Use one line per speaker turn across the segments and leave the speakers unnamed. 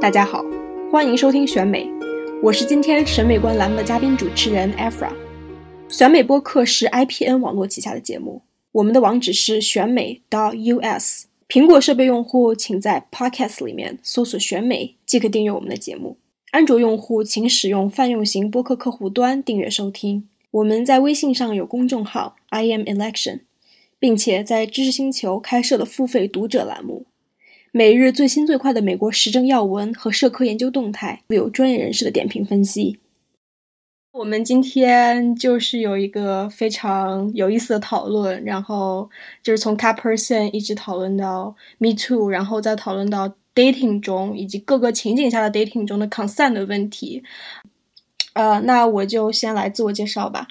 大家好，欢迎收听选美，我是今天审美观栏目的嘉宾主持人 Efra。选美播客是 IPN 网络旗下的节目，我们的网址是选美 dus。苹果设备用户请在 Podcast 里面搜索“选美”即可订阅我们的节目。安卓用户请使用泛用型播客客户端订阅收听。我们在微信上有公众号 I am Election，并且在知识星球开设了付费读者栏目。每日最新最快的美国时政要闻和社科研究动态，有专业人士的点评分析。我们今天就是有一个非常有意思的讨论，然后就是从 Cat Person 一直讨论到 Me Too，然后再讨论到 Dating 中以及各个情景下的 Dating 中的 Consent 的问题。呃，那我就先来自我介绍吧。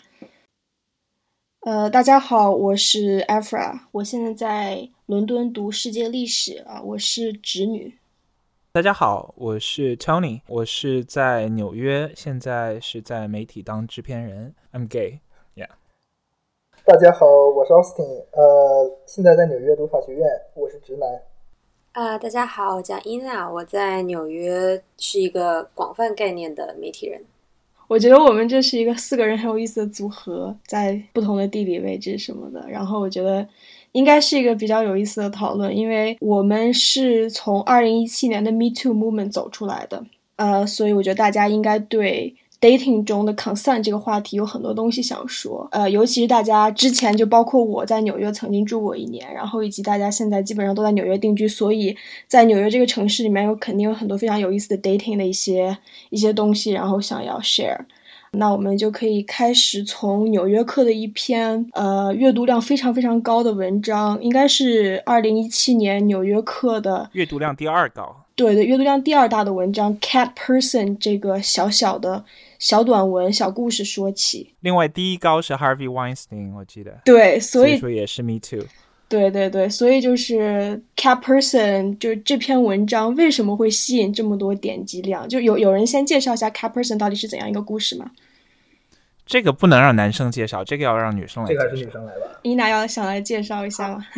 呃，大家好，我是 Afra，我现在在伦敦读世界历史啊，我是直女。
大家好，我是 Tony，我是在纽约，现在是在媒体当制片人。I'm gay，yeah。
大家好，我是 Austin，呃，现在在纽约读法学院，我是直男。
啊，大家好，我叫 Ina，我在纽约是一个广泛概念的媒体人。
我觉得我们这是一个四个人很有意思的组合，在不同的地理位置什么的。然后我觉得应该是一个比较有意思的讨论，因为我们是从二零一七年的 Me Too Movement 走出来的，呃，所以我觉得大家应该对。Dating 中的 consent 这个话题有很多东西想说，呃，尤其是大家之前就包括我在纽约曾经住过一年，然后以及大家现在基本上都在纽约定居，所以在纽约这个城市里面有肯定有很多非常有意思的 dating 的一些一些东西，然后想要 share。那我们就可以开始从《纽约客》的一篇呃阅读量非常非常高的文章，应该是二零一七年《纽约客》的
阅读量第二高。
对对，阅读量第二大的文章《Cat Person》这个小小的小短文、小故事说起。
另外，第一高是 Harvey Weinstein，我记得。
对，所以
说也是 Me Too。
对对对，所以就是《Cat Person》就是这篇文章为什么会吸引这么多点击量？就有有人先介绍一下《Cat Person》到底是怎样一个故事吗？
这个不能让男生介绍，这个要让女生来。
这个还是女生来吧。
伊娜要想来介绍一下吗？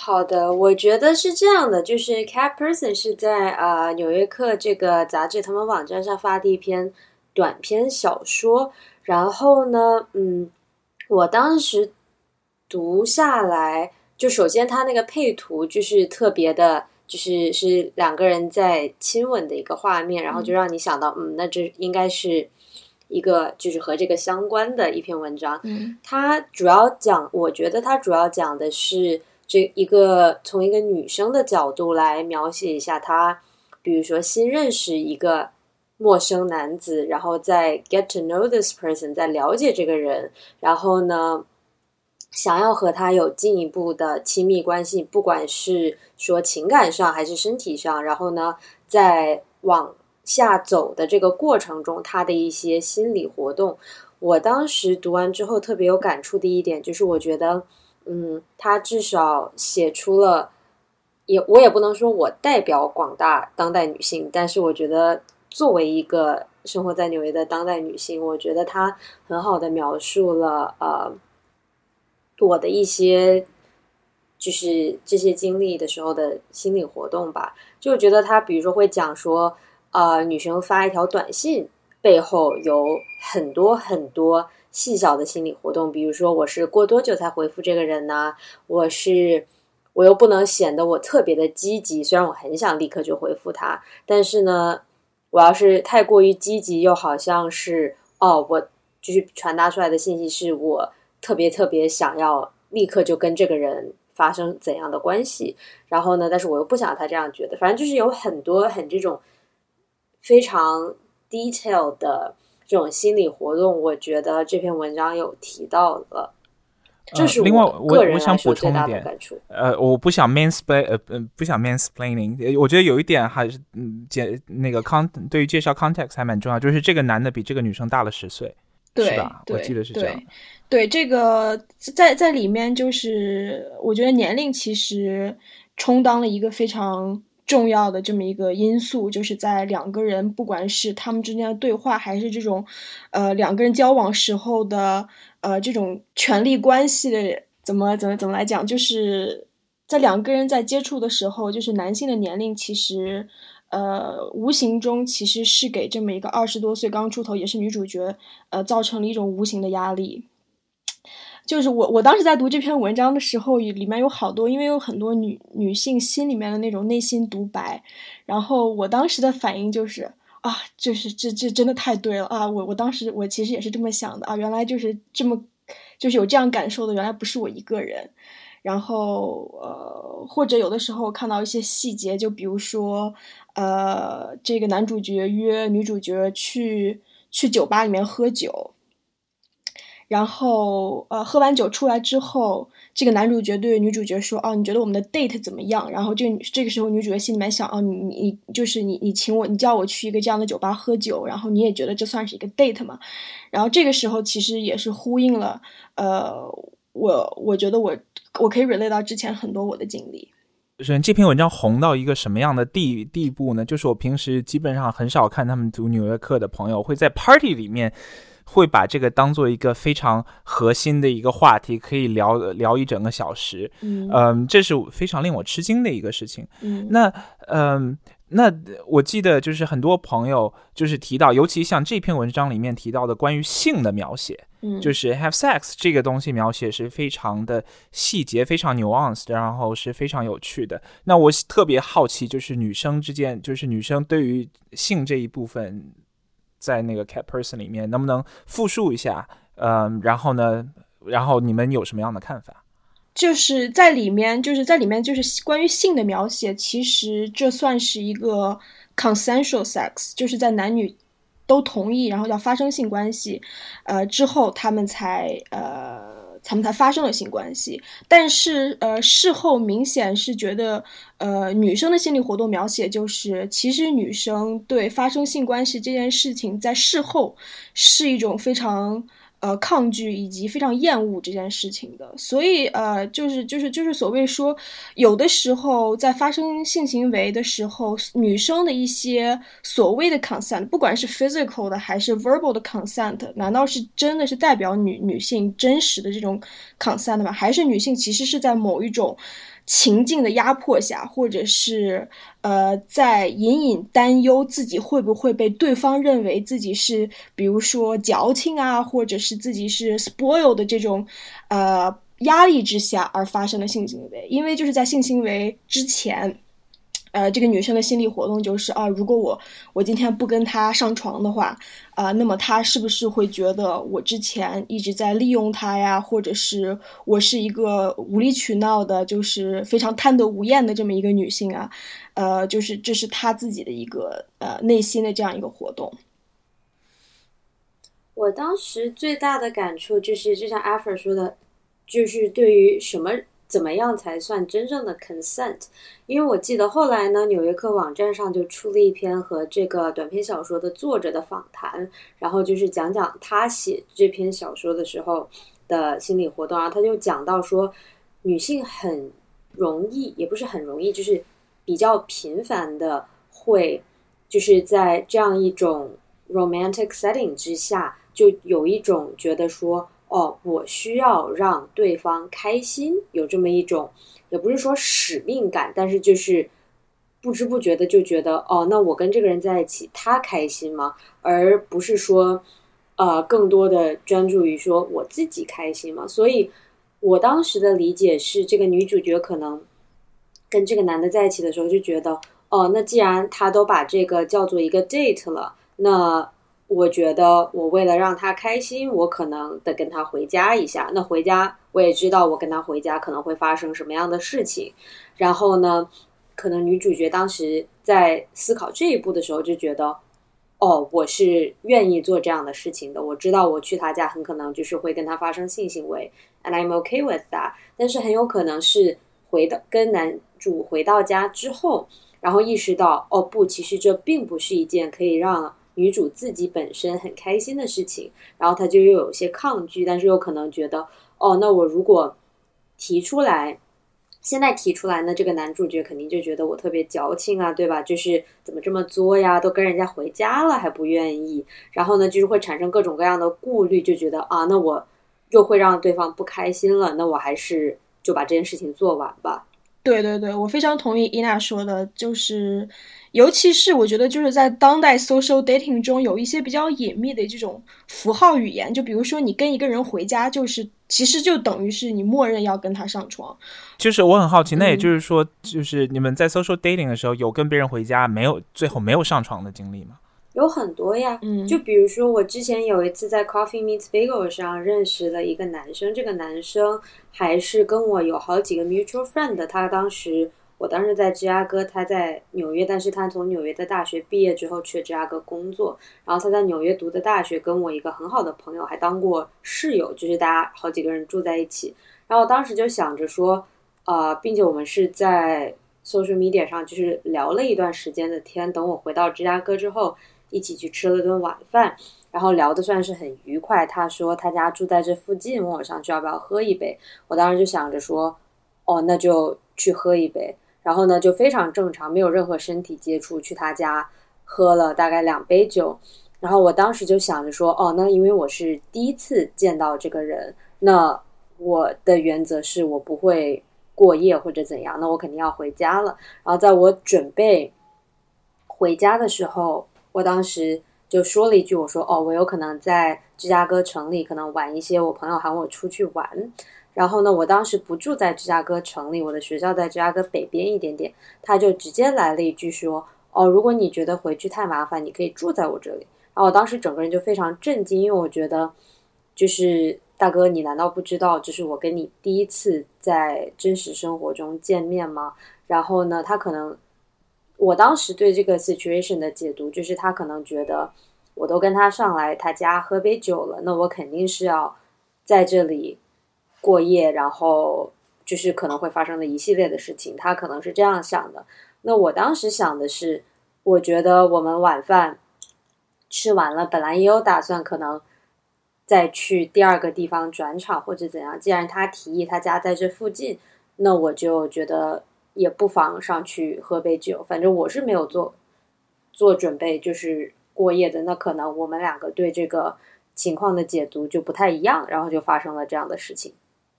好的，我觉得是这样的，就是《Cat Person》是在呃《纽约客》这个杂志他们网站上发的一篇短篇小说。然后呢，嗯，我当时读下来，就首先它那个配图就是特别的，就是是两个人在亲吻的一个画面，然后就让你想到，嗯，那这应该是一个就是和这个相关的一篇文章。
嗯，
它主要讲，我觉得它主要讲的是。这一个从一个女生的角度来描写一下她，比如说新认识一个陌生男子，然后再 get to know this person，在了解这个人，然后呢，想要和他有进一步的亲密关系，不管是说情感上还是身体上，然后呢，在往下走的这个过程中，他的一些心理活动，我当时读完之后特别有感触的一点就是，我觉得。嗯，他至少写出了，也我也不能说我代表广大当代女性，但是我觉得作为一个生活在纽约的当代女性，我觉得他很好的描述了呃我的一些就是这些经历的时候的心理活动吧。就觉得他比如说会讲说，呃，女生发一条短信背后有很多很多。细小的心理活动，比如说我是过多久才回复这个人呢？我是我又不能显得我特别的积极，虽然我很想立刻就回复他，但是呢，我要是太过于积极，又好像是哦，我就是传达出来的信息是我特别特别想要立刻就跟这个人发生怎样的关系，然后呢，但是我又不想他这样觉得，反正就是有很多很这种非常 detail 的。这种心理活动，我觉得这篇文章有提到了。这是
另外我
我
想补充一点，呃，我不想 mansplain，呃，不想 mansplaining。我觉得有一点还是嗯，介那个 con 对于介绍 context 还蛮重要，就是这个男的比这个女生大了十岁，
是
吧？我记得是这样。
对这个在在里面，就是我觉得年龄其实充当了一个非常。重要的这么一个因素，就是在两个人，不管是他们之间的对话，还是这种，呃，两个人交往时候的，呃，这种权力关系的，怎么怎么怎么来讲，就是在两个人在接触的时候，就是男性的年龄其实，呃，无形中其实是给这么一个二十多岁刚出头也是女主角，呃，造成了一种无形的压力。就是我我当时在读这篇文章的时候，里面有好多，因为有很多女女性心里面的那种内心独白，然后我当时的反应就是啊，就是这这真的太对了啊！我我当时我其实也是这么想的啊，原来就是这么就是有这样感受的，原来不是我一个人。然后呃，或者有的时候看到一些细节，就比如说呃，这个男主角约女主角去去酒吧里面喝酒。然后，呃，喝完酒出来之后，这个男主角对女主角说：“哦，你觉得我们的 date 怎么样？”然后这这个时候，女主角心里面想：“哦，你你就是你你请我，你叫我去一个这样的酒吧喝酒，然后你也觉得这算是一个 date 嘛？”然后这个时候其实也是呼应了，呃，我我觉得我我可以 relate 到之前很多我的经历。
首先，这篇文章红到一个什么样的地地步呢？就是我平时基本上很少看他们读《纽约客》的朋友会在 party 里面。会把这个当做一个非常核心的一个话题，可以聊聊一整个小时。嗯，这是非常令我吃惊的一个事情。
嗯，
那嗯，那我记得就是很多朋友就是提到，尤其像这篇文章里面提到的关于性的描写，
嗯，
就是 have sex 这个东西描写是非常的细节，非常 nuanced，然后是非常有趣的。那我特别好奇，就是女生之间，就是女生对于性这一部分。在那个 cat person 里面，能不能复述一下？嗯，然后呢？然后你们有什么样的看法？
就是在里面，就是在里面，就是关于性的描写。其实这算是一个 consensual sex，就是在男女都同意，然后要发生性关系，呃，之后他们才呃。他们才发生了性关系，但是呃，事后明显是觉得，呃，女生的心理活动描写就是，其实女生对发生性关系这件事情，在事后是一种非常。呃，抗拒以及非常厌恶这件事情的，所以呃，就是就是就是所谓说，有的时候在发生性行为的时候，女生的一些所谓的 consent，不管是 physical 的还是 verbal 的 consent，难道是真的是代表女女性真实的这种 consent 吗？还是女性其实是在某一种？情境的压迫下，或者是呃，在隐隐担忧自己会不会被对方认为自己是，比如说矫情啊，或者是自己是 spoiled 的这种呃压力之下而发生的性行为，因为就是在性行为之前。呃，这个女生的心理活动就是啊，如果我我今天不跟他上床的话，啊，那么他是不是会觉得我之前一直在利用他呀，或者是我是一个无理取闹的，就是非常贪得无厌的这么一个女性啊？呃，就是这是他自己的一个呃内心的这样一个活动。
我当时最大的感触就是，就像阿弗说的，就是对于什么。怎么样才算真正的 consent？因为我记得后来呢，纽约客网站上就出了一篇和这个短篇小说的作者的访谈，然后就是讲讲他写这篇小说的时候的心理活动啊。他就讲到说，女性很容易，也不是很容易，就是比较频繁的会，就是在这样一种 romantic setting 之下，就有一种觉得说。哦，我需要让对方开心，有这么一种，也不是说使命感，但是就是不知不觉的就觉得，哦，那我跟这个人在一起，他开心吗？而不是说，呃，更多的专注于说我自己开心吗？所以，我当时的理解是，这个女主角可能跟这个男的在一起的时候，就觉得，哦，那既然他都把这个叫做一个 date 了，那。我觉得，我为了让他开心，我可能得跟他回家一下。那回家，我也知道我跟他回家可能会发生什么样的事情。然后呢，可能女主角当时在思考这一步的时候，就觉得，哦，我是愿意做这样的事情的。我知道我去他家很可能就是会跟他发生性行为，and I'm okay with that。但是很有可能是回到跟男主回到家之后，然后意识到，哦不，其实这并不是一件可以让。女主自己本身很开心的事情，然后她就又有些抗拒，但是又可能觉得，哦，那我如果提出来，现在提出来呢，这个男主角肯定就觉得我特别矫情啊，对吧？就是怎么这么作呀，都跟人家回家了还不愿意，然后呢，就是会产生各种各样的顾虑，就觉得啊，那我又会让对方不开心了，那我还是就把这件事情做完吧。
对对对，我非常同意伊娜说的，就是尤其是我觉得就是在当代 social dating 中有一些比较隐秘的这种符号语言，就比如说你跟一个人回家，就是其实就等于是你默认要跟他上床。
就是我很好奇，那也
嗯
就是说，就是你们在 social dating 的时候有跟别人回家，没有最后没有上床的经历吗？
有很多呀，
嗯
就比如说我之前有一次在 Coffee Meets Bagel 上认识了一个男生，这个男生还是跟我有好几个 mutual friend 的。他当时我当时在芝加哥，他在纽约，但是他从纽约的大学毕业之后去芝加哥工作，然后他在纽约读的大学，跟我一个很好的朋友还当过室友，就是大家好几个人住在一起。然后我当时就想着说，呃，并且我们是在 social media 上就是聊了一段时间的天。等我回到芝加哥之后，一起去吃了顿晚饭，然后聊的算是很愉快。他说他家住在这附近，问我上去要不要喝一杯。我当时就想着说，哦，那就去喝一杯。然后呢，就非常正常，没有任何身体接触，去他家喝了大概两杯酒。然后我当时就想着说，哦，那因为我是第一次见到这个人，那我的原则是我不会过夜或者怎样，那我肯定要回家了。然后在我准备 回家的时候，我当时就说了一句：“我说哦，我有可能在芝加哥城里可能晚一些，我朋友喊我出去玩。然后呢，我当时不住在芝加哥城里，我的学校在芝加哥北边一点点。他就直接来了一句说：哦，如果你觉得回去太麻烦，你可以住在我这里。然后我当时整个人就非常震惊，因为我觉得就是大哥，你难道不知道这是我跟你第一次在真实生活中见面吗？然后呢，他可能。我当时对这个 situation 的解读就是，他可能觉得我都跟他上来他家喝杯酒了，那我肯定是要在这里过夜，然后就是可能会发生的一系列的事情，他可能是这样想的。那我当时想的是，我觉得我们晚饭吃完了，本来也有打算可能再去第二个地方转场或者怎样。既然他提议他家在这附近，那我就觉得。也不妨上去喝杯酒，反正我是没有做做准备，就是过夜的。那可能我们两个对这个情况的解读就不太一样，然后就发生了这样的事情。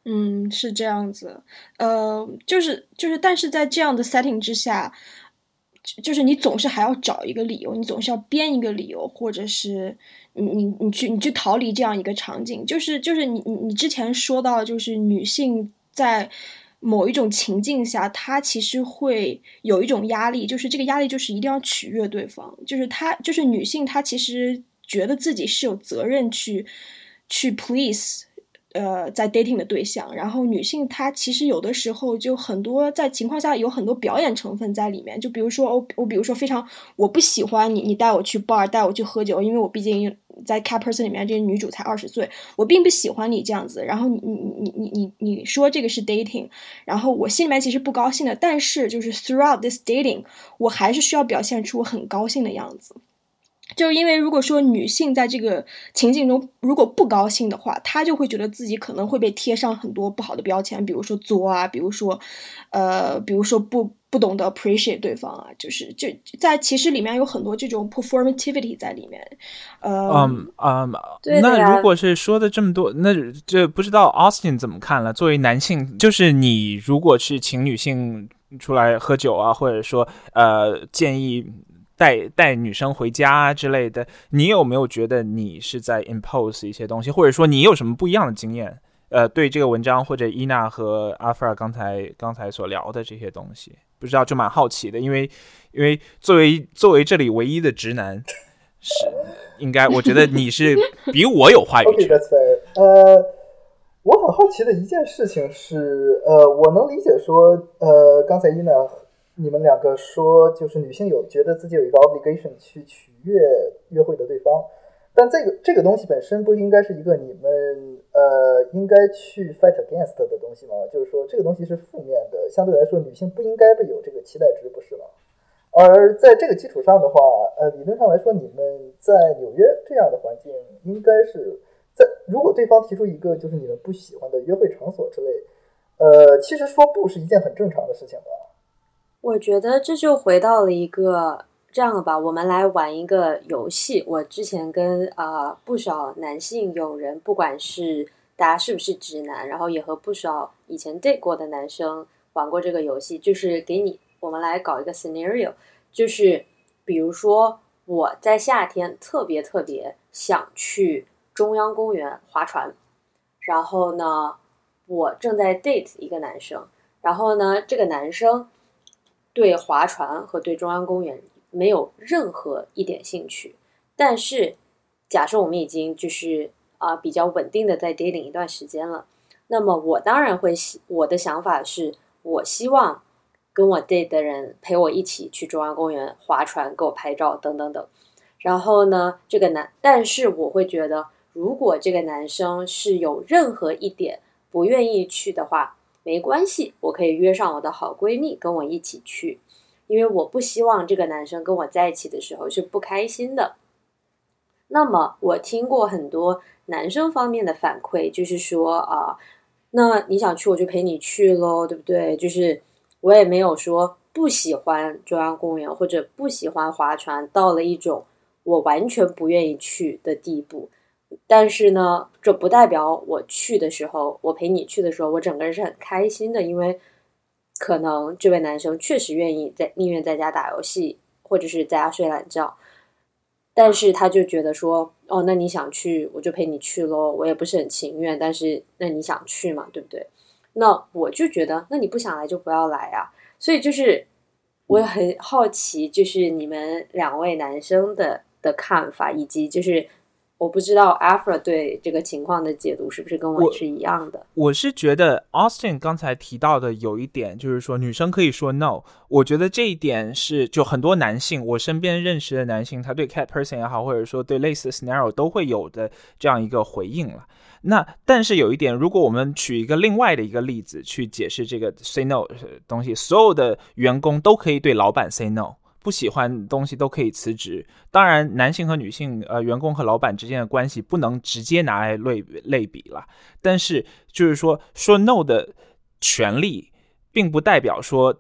嗯，是这样子。呃，就是就是，但是在这样的 setting 之下，就是你总是还要找一个理由，你总是要编一个理由，或者是你你你去你去逃离这样一个场景。就是就是你你你之前说到，就是女性在。某一种情境下，他其实会有一种压力，就是这个压力就是一定要取悦对方，就是他就是女性，她其实觉得自己是有责任去去 please，呃，在 dating 的对象，然后女性她其实有的时候就很多在情况下有很多表演成分在里面，就比如说我我比如说非常我不喜欢你你带我去 bar 带我去喝酒，因为我毕竟。在 Cat Person 里面，这个女主才二十岁，我并不喜欢你这样子。然后你你你你你你说这个是 dating，然后我心里面其实不高兴的，但是就是 throughout this dating，我还是需要表现出我很高兴的样子。就是因为如果说女性在这个情境中如果不高兴的话，她就会觉得自己可能会被贴上很多不好的标签，比如说作啊，比如说，呃，比如说不不懂得 appreciate 对方啊，就是就在其实里面有很多这种 performativity 在里面。呃，
嗯嗯，那如果是说的这么多，那这不知道 Austin 怎么看了？作为男性，就是你如果是请女性出来喝酒啊，或者说呃建议。带带女生回家啊之类的，你有没有觉得你是在 impose 一些东西，或者说你有什么不一样的经验？呃，对这个文章或者伊娜和阿弗尔刚才刚才所聊的这些东西，不知道就蛮好奇的，因为因为作为作为这里唯一的直男，是应该我觉得你是 比我有话语权。
呃，我很好奇的一件事情是，呃，我能理解说，呃，刚才伊娜你们两个说，就是女性有觉得自己有一个 obligation 去取悦约会的对方，但这个这个东西本身不应该是一个你们呃应该去 fight against 的东西吗？就是说这个东西是负面的，相对来说女性不应该被有这个期待值，不是吗？而在这个基础上的话，呃，理论上来说，你们在纽约这样的环境，应该是在如果对方提出一个就是你们不喜欢的约会场所之类，呃，其实说不是一件很正常的事情吧。
我觉得这就回到了一个这样吧，我们来玩一个游戏。我之前跟啊、呃、不少男性友人，不管是大家是不是直男，然后也和不少以前 date 过的男生玩过这个游戏，就是给你我们来搞一个 scenario，就是比如说我在夏天特别特别想去中央公园划船，然后呢，我正在 date 一个男生，然后呢，这个男生对划船和对中央公园没有任何一点兴趣，但是假设我们已经就是啊、比较稳定的在 dating 一段时间了。那么我当然会希我的想法是，我希望跟我 date 的人陪我一起去中央公园划船，给我拍照等等等。然后呢，这个男，但是我会觉得，如果这个男生是有任何一点不愿意去的话，没关系，我可以约上我的好闺蜜跟我一起去，因为我不希望这个男生跟我在一起的时候是不开心的。那么我听过很多男生方面的反馈，就是说啊、那你想去我就陪你去喽，对不对？就是我也没有说不喜欢中央公园或者不喜欢划船，到了一种我完全不愿意去的地步。但是呢，这不代表我去的时候，我陪你去的时候，我整个人是很开心的，因为可能这位男生确实愿意在宁愿在家打游戏，或者是在家睡懒觉。但是他就觉得说，哦，那你想去，我就陪你去喽。我也不是很情愿，但是那你想去嘛，对不对？那我就觉得，那你不想来就不要来啊。所以就是我也很好奇，就是你们两位男生的的看法，以及就是我不知道 Afra 对这个情况的解读是不是跟我
我
是一样的？
我是觉得 Austin 刚才提到的有一点，就是说女生可以说 no。我觉得这一点是就很多男性，我身边认识的男性，他对 cat person 也好，或者说对类似的 scenario 都会有的这样一个回应了。那但是有一点，如果我们举一个另外的一个例子去解释这个 say no 呃东西，所有的员工都可以对老板 say no。不喜欢东西都可以辞职。当然，男性和女性，呃，员工和老板之间的关系不能直接拿来类类比了。但是，就是说说 no 的权利，并不代表说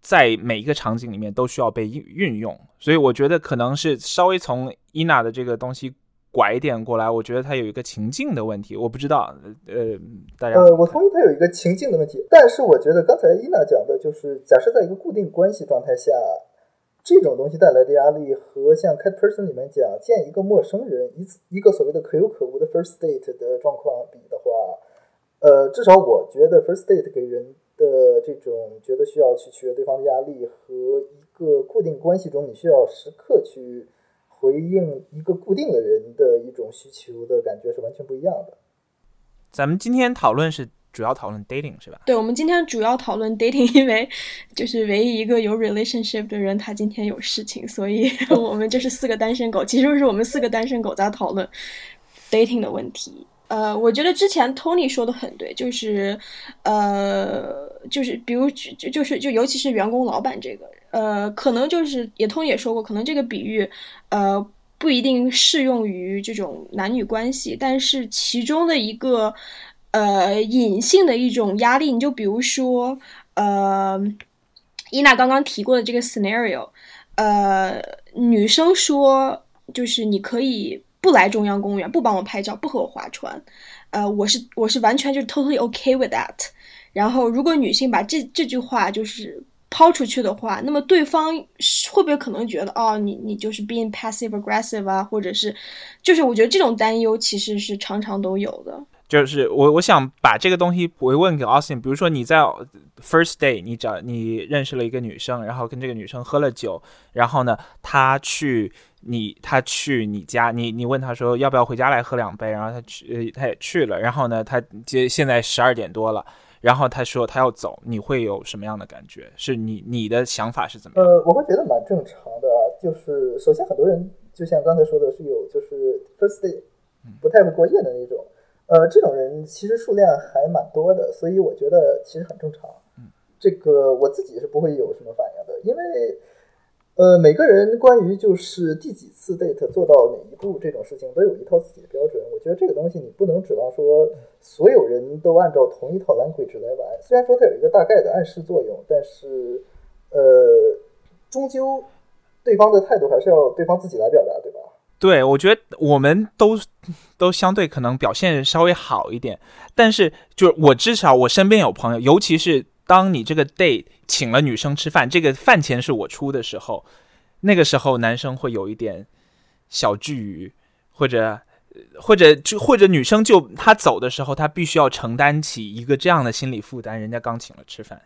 在每一个场景里面都需要被运用。所以，我觉得可能是稍微从伊娜的这个东西拐一点过来，我觉得它有一个情境的问题。我不知道，呃，大家
呃，我同意它有一个情境的问题，但是我觉得刚才伊娜讲的就是，假设在一个固定关系状态下，这种东西带来的压力和像 Cat Person 里面讲见一个陌生人一次一个所谓的可有可无的 first date 的状况比的话，呃，至少我觉得 first date 给人的这种觉得需要去取悦对方的压力和一个固定关系中你需要时刻去回应一个固定的人的一种需求的感觉是完全不一样的。
咱们今天讨论是主要讨论 dating 是吧？
对，我们今天主要讨论 dating，因为就是唯一一个有 relationship 的人，他今天有事情，所以 我们就是四个单身狗，其实是我们四个单身狗在讨论 dating 的问题。呃，我觉得之前 Tony 说的很对，就是呃，就是比如就就就是就尤其是员工老板这个，呃，可能就是也 Tony 也说过，可能这个比喻，呃。不一定适用于这种男女关系，但是其中的一个呃隐性的一种压力，你就比如说呃，伊娜刚刚提过的这个 scenario，呃，女生说就是你可以不来中央公园，不帮我拍照，不和我划船，呃，我是我是完全就是 totally okay with that。然后如果女性把这这句话就是抛出去的话，那么对方会不会可能觉得哦，你你就是 being passive aggressive 啊，或者是，就是我觉得这种担忧其实是常常都有的。
就是我我想把这个东西回问给 Austin，比如说你在 first day 你找你认识了一个女生，然后跟这个女生喝了酒，然后呢，她去你她去你家，你你问她说要不要回家来喝两杯，然后她去呃她也去了，然后呢，她接现在十二点多了。然后她说她要走，你会有什么样的感觉？是你你的想法是怎么样？
呃，我会觉得蛮正常的啊。就是首先很多人就像刚才说的是有就是 first day 不太会过夜的那种，呃，这种人其实数量还蛮多的，所以我觉得其实很正常。
嗯，
这个我自己是不会有什么反应的，因为呃每个人关于就是第几次 date 做到哪一步这种事情都有一套自己的标准。我觉得这个东西你不能指望说所有人都按照同一套 language 来玩。虽然说它有一个大概的暗示作用，但是呃，终究对方的态度还是要对方自己来表达，对吧？
对，我觉得我们都都相对可能表现稍微好一点，但是就是我至少我身边有朋友，尤其是当你这个 date 请了女生吃饭，这个饭钱是我出的时候，那个时候男生会有一点小惧于，或者或者就或者女生就她走的时候，她必须要承担起一个这样的心理负担，人家刚请了吃饭。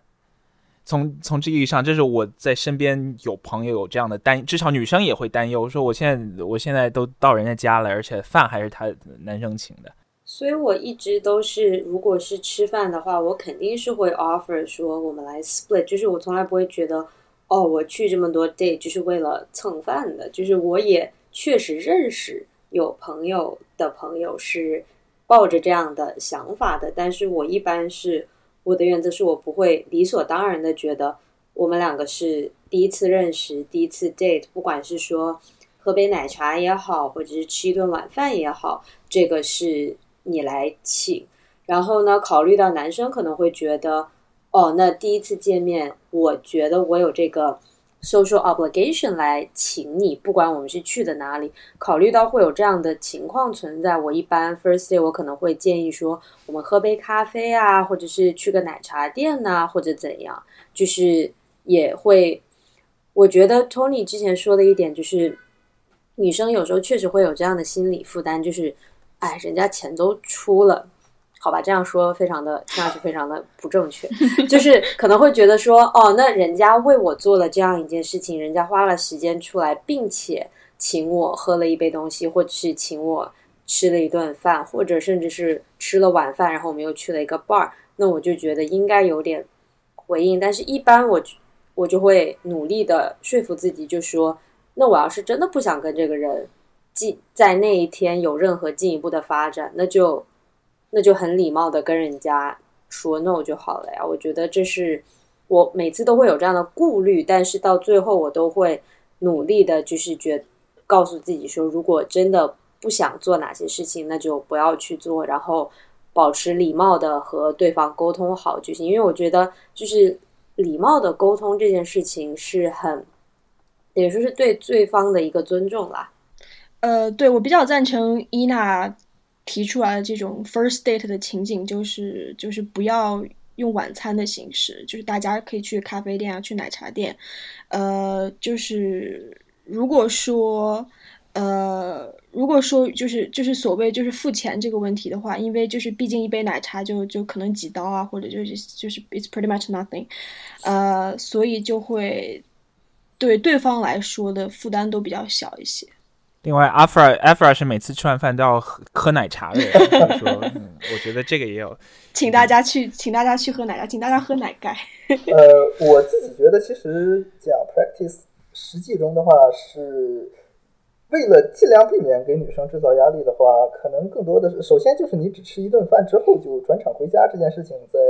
从从这意义上，这是我在身边有朋友有这样的担，至少女生也会担忧，说我现在我现在都到人家家了，而且饭还是他男生请的。
所以我一直都是，如果是吃饭的话，我肯定是会 offer 说我们来 split，就是我从来不会觉得哦，我去这么多 day 就是为了蹭饭的，就是我也确实认识有朋友的朋友是抱着这样的想法的，但是我一般是。我的原则是我不会理所当然的觉得我们两个是第一次认识，第一次 date，不管是说喝杯奶茶也好，或者是吃一顿晚饭也好，这个是你来请。然后呢，考虑到男生可能会觉得，哦，那第一次见面，我觉得我有这个。Social obligation 来请你，不管我们是去的哪里，考虑到会有这样的情况存在，我一般 first day 我可能会建议说，我们喝杯咖啡啊，或者是去个奶茶店呐，或者怎样，就是也会，我觉得 Tony 之前说的一点就是，女生有时候确实会有这样的心理负担，就是，哎，人家钱都出了。好吧，这样说非常的听上去非常的不正确，就是可能会觉得说，哦，那人家为我做了这样一件事情，人家花了时间出来，并且请我喝了一杯东西，或者是请我吃了一顿饭，或者甚至是吃了晚饭，然后我们又去了一个 bar，那我就觉得应该有点回应。但是，一般我我就会努力的说服自己，就说，那我要是真的不想跟这个人进在那一天有任何进一步的发展，那就。那就很礼貌的跟人家说 no 就好了呀。我觉得这是我每次都会有这样的顾虑，但是到最后我都会努力的，就是觉告诉自己说，如果真的不想做哪些事情，那就不要去做，然后保持礼貌的和对方沟通好就行。因为我觉得，就是礼貌的沟通这件事情是很，也说是对对方的一个尊重啦。
呃，对我比较赞成伊娜。提出来的这种 first date 的情景，就是就是不要用晚餐的形式，就是大家可以去咖啡店啊，去奶茶店，呃，就是如果说，呃，如果说就是就是所谓就是付钱这个问题的话，因为就是毕竟一杯奶茶就就可能几刀啊，或者就是就是 it's pretty much nothing，呃，所以就会对对方来说的负担都比较小一些。
另外，阿弗尔阿弗尔是每次吃完饭都要喝喝奶茶的人，所以说，嗯，我觉得这个也有，
请大家去，请大家去喝奶茶，请大家喝奶盖。
呃，我自己觉得，其实讲 practice 实际中的话，是为了尽量避免给女生制造压力的话，可能更多的是，首先就是你只吃一顿饭之后就转场回家这件事情，在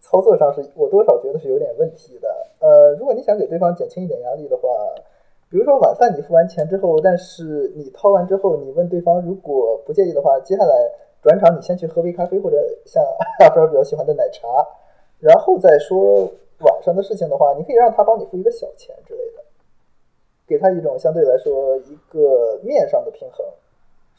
操作上是我多少觉得是有点问题的。呃，如果你想给对方减轻一点压力的话。比如说晚饭你付完钱之后，但是你掏完之后，你问对方如果不介意的话，接下来转场你先去喝杯咖啡或者像阿弗尔比较喜欢的奶茶，然后再说晚上的事情的话，你可以让他帮你付一个小钱之类的，给他一种相对来说一个面上的平衡，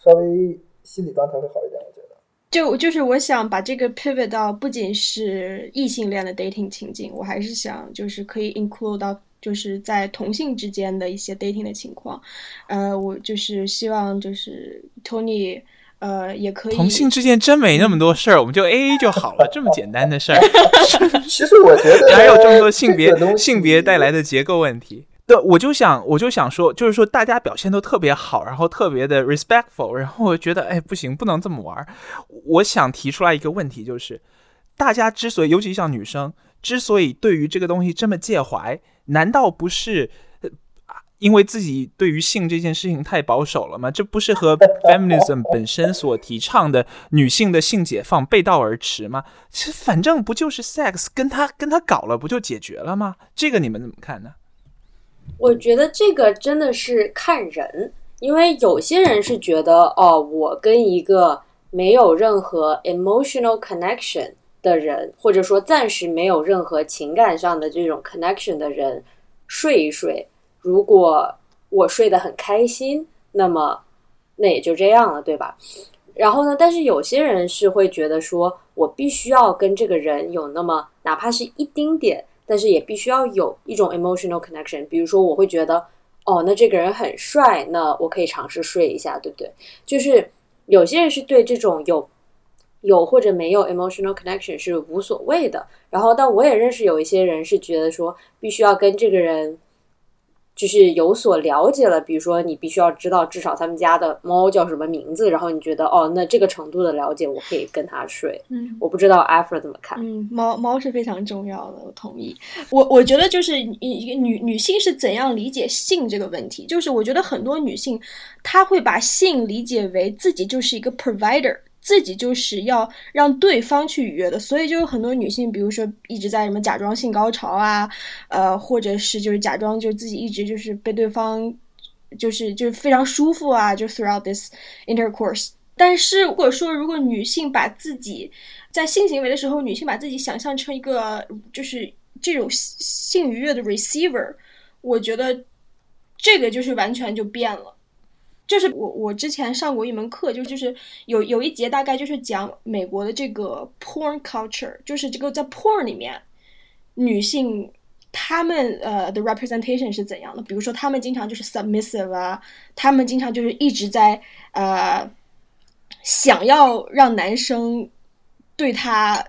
稍微心理状态会好一点，我觉得。
就就是我想把这个 pivot 到不仅是异性恋的 dating 情境，我还是想就是可以 include 到。就是在同性之间的一些 dating 的情况，呃，我就是希望就是 Tony，呃，也可以。
同性之间真没那么多事儿，我们就 A A 就好了，这么简单的事儿。
其实我觉得
还有这么多性别性别带来的结构问题。对，我就想我就想说，就是说大家表现都特别好，然后特别的 respectful，然后我觉得哎不行，不能这么玩。我想提出来一个问题，就是大家之所以，尤其像女生。之所以对于这个东西这么介怀，难道不是因为自己对于性这件事情太保守了吗？这不是和 feminism 本身所提倡的女性的性解放背道而驰吗？其实反正不就是 sex，跟他跟他搞了不就解决了吗？这个你们怎么看呢？
我觉得这个真的是看人，因为有些人是觉得哦，我跟一个没有任何 emotional connection。的人，或者说暂时没有任何情感上的这种 connection 的人，睡一睡，如果我睡得很开心，那么那也就这样了，对吧？然后呢，但是有些人是会觉得说，我必须要跟这个人有那么哪怕是一丁点，但是也必须要有一种 emotional connection。比如说，我会觉得，哦，那这个人很帅，那我可以尝试睡一下，对不对？就是有些人是对这种有有或者没有 emotional connection 是无所谓的。然后，但我也认识有一些人是觉得说，必须要跟这个人。就是有所了解了，比如说你必须要知道至少他们家的猫叫什么名字，然后你觉得哦，那这个程度的了解我可以跟他睡。
嗯，
我不知道艾弗怎么看。
嗯，猫猫是非常重要的，我同意。我我觉得就是一一个女女性是怎样理解性这个问题，就是我觉得很多女性她会把性理解为自己就是一个 provider。自己就是要让对方去愉悦的，所以就有很多女性，比如说一直在什么假装性高潮啊，呃，或者是就是假装就自己一直就是被对方就是就是非常舒服啊，就 throughout this intercourse。但是如果说如果女性把自己在性行为的时候，女性把自己想象成一个就是这种性愉悦的 receiver，我觉得这个就是完全就变了。就是我我之前上过一门课，就就是有有一节大概就是讲美国的这个 porn culture，就是这个在 porn 里面，女性她们呃的 representation 是怎样的？比如说她们经常就是 submissive 啊，她们经常就是一直在呃想要让男生对她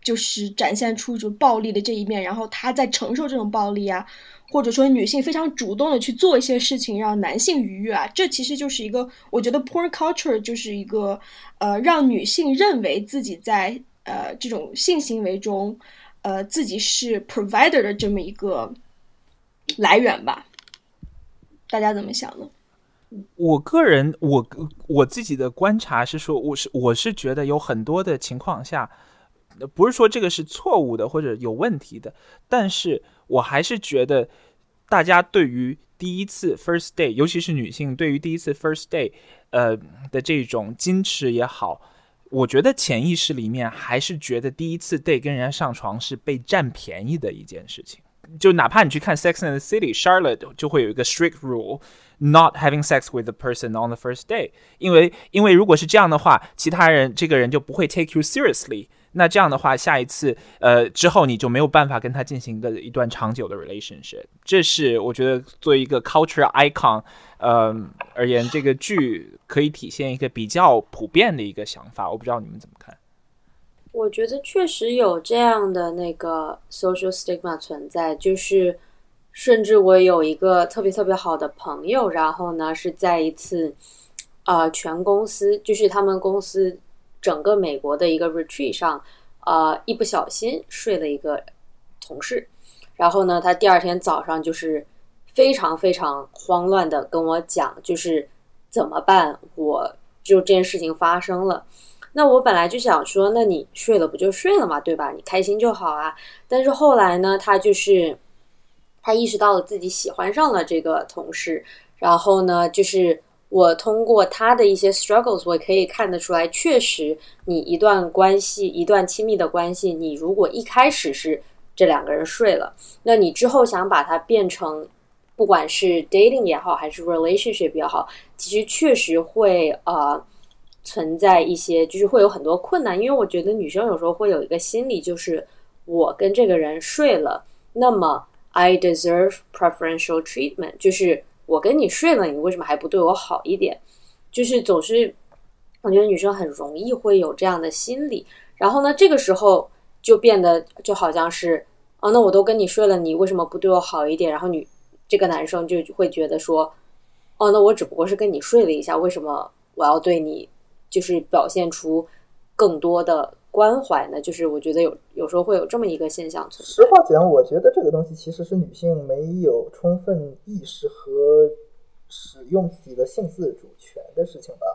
就是展现出就暴力的这一面，然后她在承受这种暴力啊。或者说女性非常主动的去做一些事情让男性愉悦啊，这其实就是一个我觉得 poor culture 就是一个呃让女性认为自己在呃这种性行为中呃自己是 provider 的这么一个来源吧。大家怎么想呢？
我个人我我自己的观察是说，我是我是觉得有很多的情况下，不是说这个是错误的或者有问题的，但是我还是觉得。大家对于第一次 first day，尤其是女性对于第一次 first day，呃的这种矜持也好，我觉得潜意识里面还是觉得第一次 day 跟人家上床是被占便宜的一件事情。就哪怕你去看 Sex and the City，Charlotte 就会有一个 strict rule，not having sex with the person on the first day，因为因为如果是这样的话，其他人这个人就不会 take you seriously。那这样的话，下一次，呃，之后你就没有办法跟他进行一个一段长久的 relationship。这是我觉得作为一个 culture icon，呃而言，这个剧可以体现一个比较普遍的一个想法。我不知道你们怎么看。
我觉得确实有这样的那个 social stigma 存在，就是甚至我有一个特别特别好的朋友，然后呢是在一次，啊，全公司就是他们公司。整个美国的一个 retreat 上，呃，一不小心睡了一个同事，然后呢，他第二天早上就是非常非常慌乱的跟我讲，就是怎么办？我就这件事情发生了。那我本来就想说，那你睡了不就睡了嘛，对吧？你开心就好啊。但是后来呢，他就是他意识到了自己喜欢上了这个同事，然后呢，就是。我通过他的一些 struggles，我可以看得出来，确实，你一段关系，一段亲密的关系，你如果一开始是这两个人睡了，那你之后想把它变成，不管是 dating 也好，还是 relationship 也好，其实确实会呃存在一些，就是会有很多困难。因为我觉得女生有时候会有一个心理，就是我跟这个人睡了，那么 I deserve preferential treatment，就是。我跟你睡了，你为什么还不对我好一点？就是总是，我觉得女生很容易会有这样的心理。然后呢，这个时候就变得就好像是，哦，那我都跟你睡了，你为什么不对我好一点？然后女这个男生就会觉得说，哦，那我只不过是跟你睡了一下，为什么我要对你就是表现出更多的？关怀呢，就是我觉得有有时候会有这么一个现象存在。
实话讲，我觉得这个东西其实是女性没有充分意识和使用自己的性自主权的事情吧。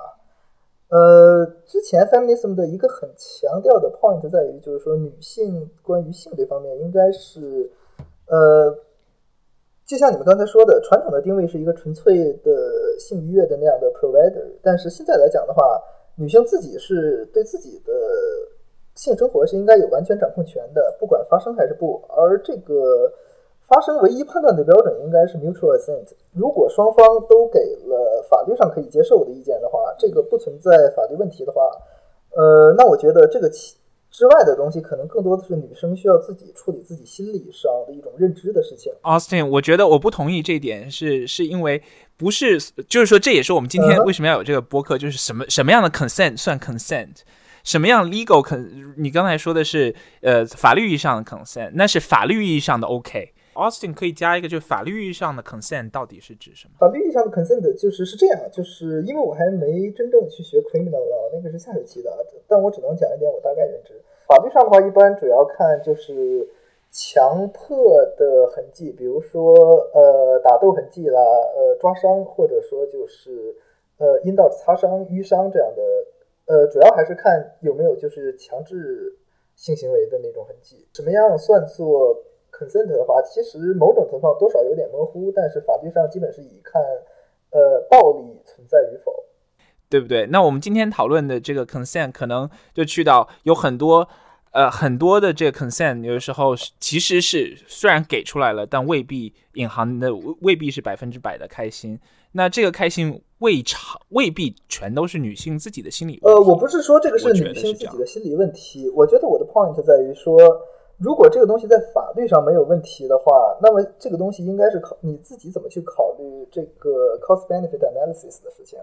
呃，之前 feminism 的一个很强调的 point 在于，就是说女性关于性这方面应该是，呃，就像你们刚才说的，传统的定位是一个纯粹的性愉悦的那样的 provider，但是现在来讲的话，女性自己是对自己的。性生活是应该有完全掌控权的，不管发生还是不。而这个发生唯一判断的标准应该是 mutual assent。如果双方都给了法律上可以接受的意见的话，这个不存在法律问题的话，呃，那我觉得这个其之外的东西，可能更多的是女生需要自己处理自己心理上的一种认知的事情。
Austin，我觉得我不同意这一点，是是因为不是，就是说这也是我们今天为什么要有这个播客，就是什么什么样的 consent 算 consent，什么样 legal 可你刚才说的是呃法律意义上的 consent，那是法律意义上的 OK。Austin 可以加一个，就是法律意义上的 consent 到底是指什么？
法律意义上的 consent 就是是这样，就是因为我还没真正去学 criminal law，那个是下学期的，但我只能讲一点我大概认知。法律上的话，一般主要看就是强迫的痕迹，比如说呃打斗痕迹啦，呃抓伤，或者说就是呃阴道擦伤、淤伤这样的，呃主要还是看有没有就是强制性行为的那种痕迹。什么样算作 consent 的话，其实某种情况多少有点模糊，但是法律上基本是以看呃暴力存在与否。
对不对？那我们今天讨论的这个 consent 可能就去到有很多呃很多的这个 consent，有的时候其实是虽然给出来了，但未必隐含的未必是百分之百的开心。那这个开心未尝未必全都是女性自己的心理问
呃，我不是说这个是女性自己的心理问题，我觉得我的 point 在于说，如果这个东西在法律上没有问题的话，那么这个东西应该是考你自己怎么去考虑这个 cost benefit analysis 的事情，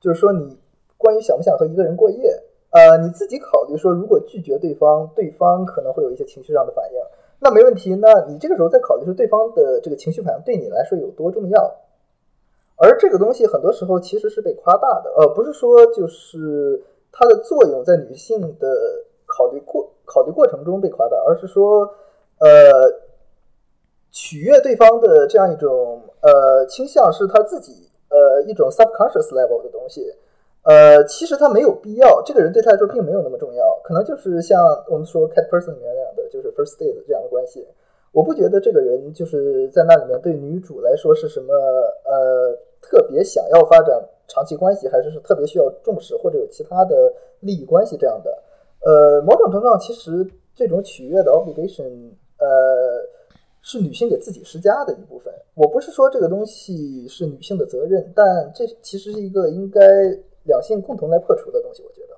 就是说你关于想不想和一个人过夜，呃，你自己考虑说，如果拒绝对方，对方可能会有一些情绪上的反应，那没问题，那你这个时候再考虑说对方的这个情绪反应对你来说有多重要。而这个东西很多时候其实是被夸大的，呃，不是说就是它的作用在女性的考虑过考虑过程中被夸大，而是说，呃，取悦对方的这样一种呃倾向是他自己呃一种 subconscious level 的东西，呃，其实他没有必要，这个人对他来说并没有那么重要，可能就是像我们说 cat person 里面那样的，就是 first date 这样的关系。我不觉得这个人就是在那里面对女主来说是什么呃特别想要发展长期关系，还是是特别需要重视或者有其他的利益关系这样的。呃，某种程度上，其实这种取悦的 obligation，呃，是女性给自己施加的一部分。我不是说这个东西是女性的责任，但这其实是一个应该两性共同来破除的东西。我觉得，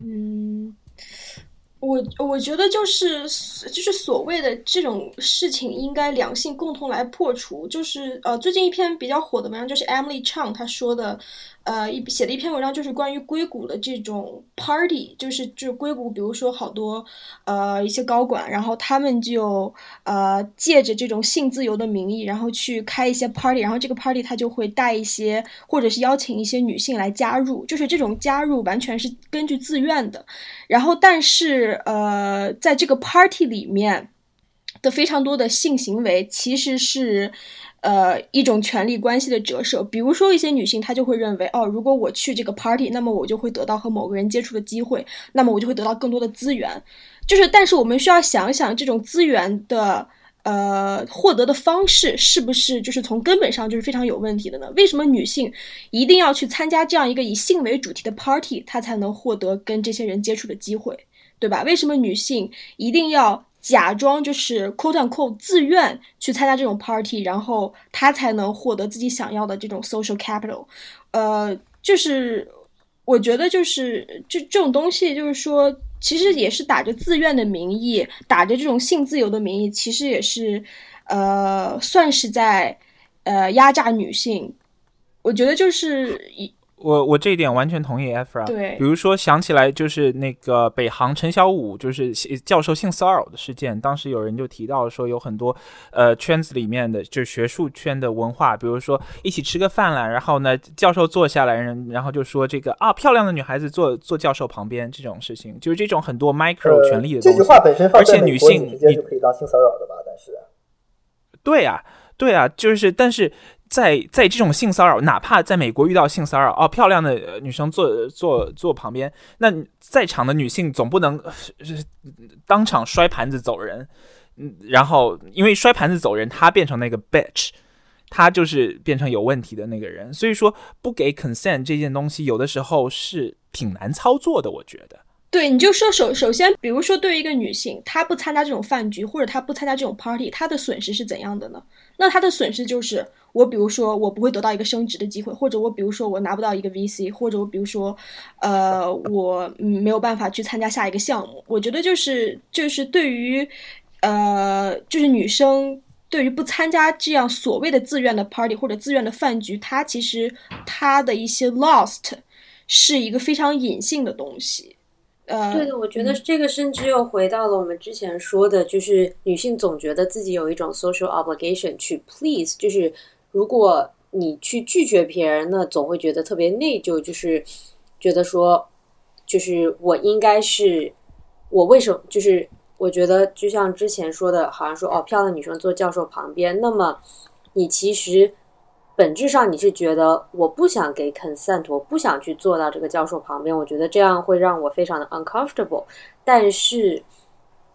嗯，我我觉得就是就是所谓的这种事情，应该两性共同来破除。就是呃，最近一篇比较火的文章，就是 Emily Chang 她说的，呃，一写的一篇文章，就是关于硅谷的这种 party，就是就硅谷，比如说好多呃一些高管，然后他们就呃借着这种性自由的名义，然后去开一些 party，然后这个 party 他就会带一些或者是邀请一些女性来加入，就是这种加入完全是根据自愿的。然后，但是呃，在这个 party 里面的非常多的性行为，其实是呃一种权力关系的折射。比如说，一些女性她就会认为，哦，如果我去这个 party，那么我就会得到和某个人接触的机会，那么我就会得到更多的资源。就是，但是我们需要想想，这种资源的。呃，获得的方式是不是就是从根本上就是非常有问题的呢？为什么女性一定要去参加这样一个以性为主题的 party，她才能获得跟这些人接触的机会，对吧？为什么女性一定要假装就是 quote unquote 自愿去参加这种 party，然后她才能获得自己想要的这种 social capital？呃，就是我觉得就是这这种东西，就是说。其实也是打着自愿的名义，打着这种性自由的名义，其实也是，呃，算是在，呃，压榨女性。我觉得就是一，
我我这一点完全同意 Efra。
对
比如说想起来就是那个北航陈小武就是教授性骚扰的事件，当时有人就提到说有很多呃圈子里面的就是学术圈的文化，比如说一起吃个饭了，然后呢教授坐下来，人然后就说这个啊漂亮的女孩子坐坐教授旁边这种事情，就是这种很多 micro 权利的东西。
呃、这句话本身
而且女性
你直接就可以当性骚扰的吧？但是，
对啊，对啊，就是但是。在在这种性骚扰，哪怕在美国遇到性骚扰，哦，漂亮的女生坐坐坐旁边，那在场的女性总不能、呃、当场摔盘子走人，嗯，然后因为摔盘子走人，她变成那个 bitch，她就是变成有问题的那个人，所以说不给 consent 这件东西，有的时候是挺难操作的，我觉得。
对，你就说首首先，比如说对于一个女性，她不参加这种饭局，或者她不参加这种 party，她的损失是怎样的呢？那他的损失就是我，比如说我不会得到一个升职的机会，或者我比如说我拿不到一个 VC，或者我比如说，呃，我没有办法去参加下一个项目。我觉得就是就是对于，呃，就是女生对于不参加这样所谓的自愿的 party 或者自愿的饭局，她其实她的一些 lost 是一个非常隐性的东西。呃，
对的，我觉得这个甚至又回到了我们之前说的，就是女性总觉得自己有一种 social obligation 去 please，就是如果你去拒绝别人，那总会觉得特别内疚，就是觉得说，就是我应该是我为什么？就是我觉得就像之前说的，好像说哦，漂亮女生坐教授旁边，那么你其实。本质上你是觉得我不想给 consent，我不想去坐到这个教授旁边，我觉得这样会让我非常的 uncomfortable。但是，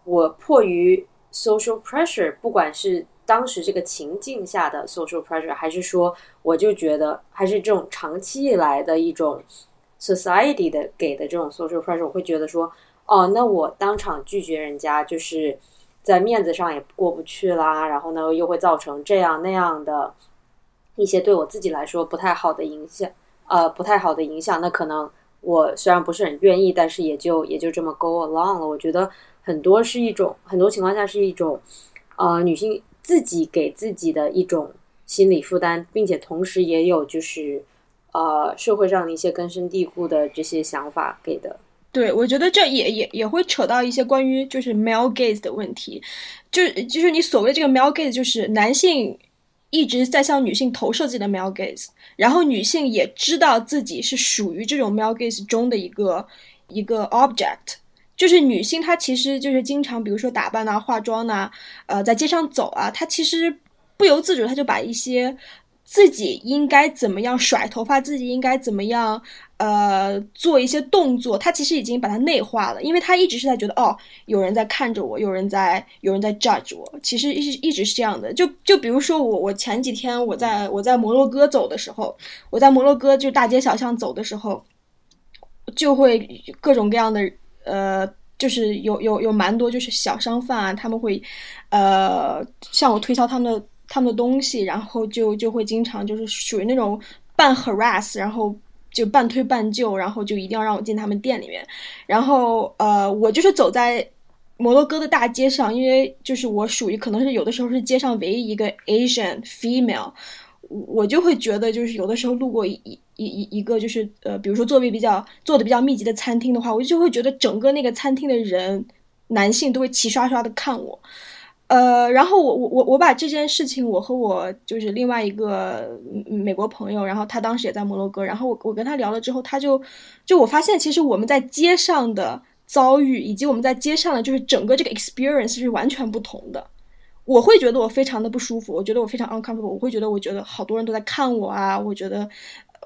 我迫于 social pressure，不管是当时这个情境下的 social pressure，还是说我就觉得还是这种长期以来的一种 society 的给的这种 social pressure，我会觉得说，哦，那我当场拒绝人家，就是在面子上也过不去啦，然后呢又会造成这样那样的。一些对我自己来说不太好的影响，呃，不太好的影响，那可能我虽然不是很愿意，但是也就也就这么 go along 了。我觉得很多是一种，很多情况下是一种，呃，女性自己给自己的一种心理负担，并且同时也有就是，呃，社会上的一些根深蒂固的这些想法给的。
对，我觉得这也也也会扯到一些关于就是 male gaze 的问题，就就是你所谓这个 male gaze，就是男性。一直在向女性投射自己的 male gaze，然后女性也知道自己是属于这种 male gaze 中的一个一个 object，就是女性她其实就是经常，比如说打扮呐、化妆呐，呃，在街上走啊，她其实不由自主，她就把一些。自己应该怎么样甩头发？自己应该怎么样？呃，做一些动作。他其实已经把它内化了，因为他一直是在觉得，哦，有人在看着我，有人在，有人在 judge 我。其实一一直是这样的。就就比如说我，我前几天我在我在摩洛哥走的时候，我在摩洛哥就大街小巷走的时候，就会各种各样的，呃，就是有有有蛮多就是小商贩啊，他们会，呃，向我推销他们的。他们的东西，然后就就会经常就是属于那种半 harass，然后就半推半就，然后就一定要让我进他们店里面。然后呃，我就是走在摩洛哥的大街上，因为就是我属于可能是有的时候是街上唯一一个 Asian female，我就会觉得就是有的时候路过一一一一个就是呃，比如说座位比较坐的比较密集的餐厅的话，我就会觉得整个那个餐厅的人男性都会齐刷刷的看我。呃，然后我我我我把这件事情，我和我就是另外一个美国朋友，然后他当时也在摩洛哥，然后我我跟他聊了之后，他就就我发现，其实我们在街上的遭遇，以及我们在街上的就是整个这个 experience 是完全不同的。我会觉得我非常的不舒服，我觉得我非常 uncomfortable，我会觉得我觉得好多人都在看我啊，我觉得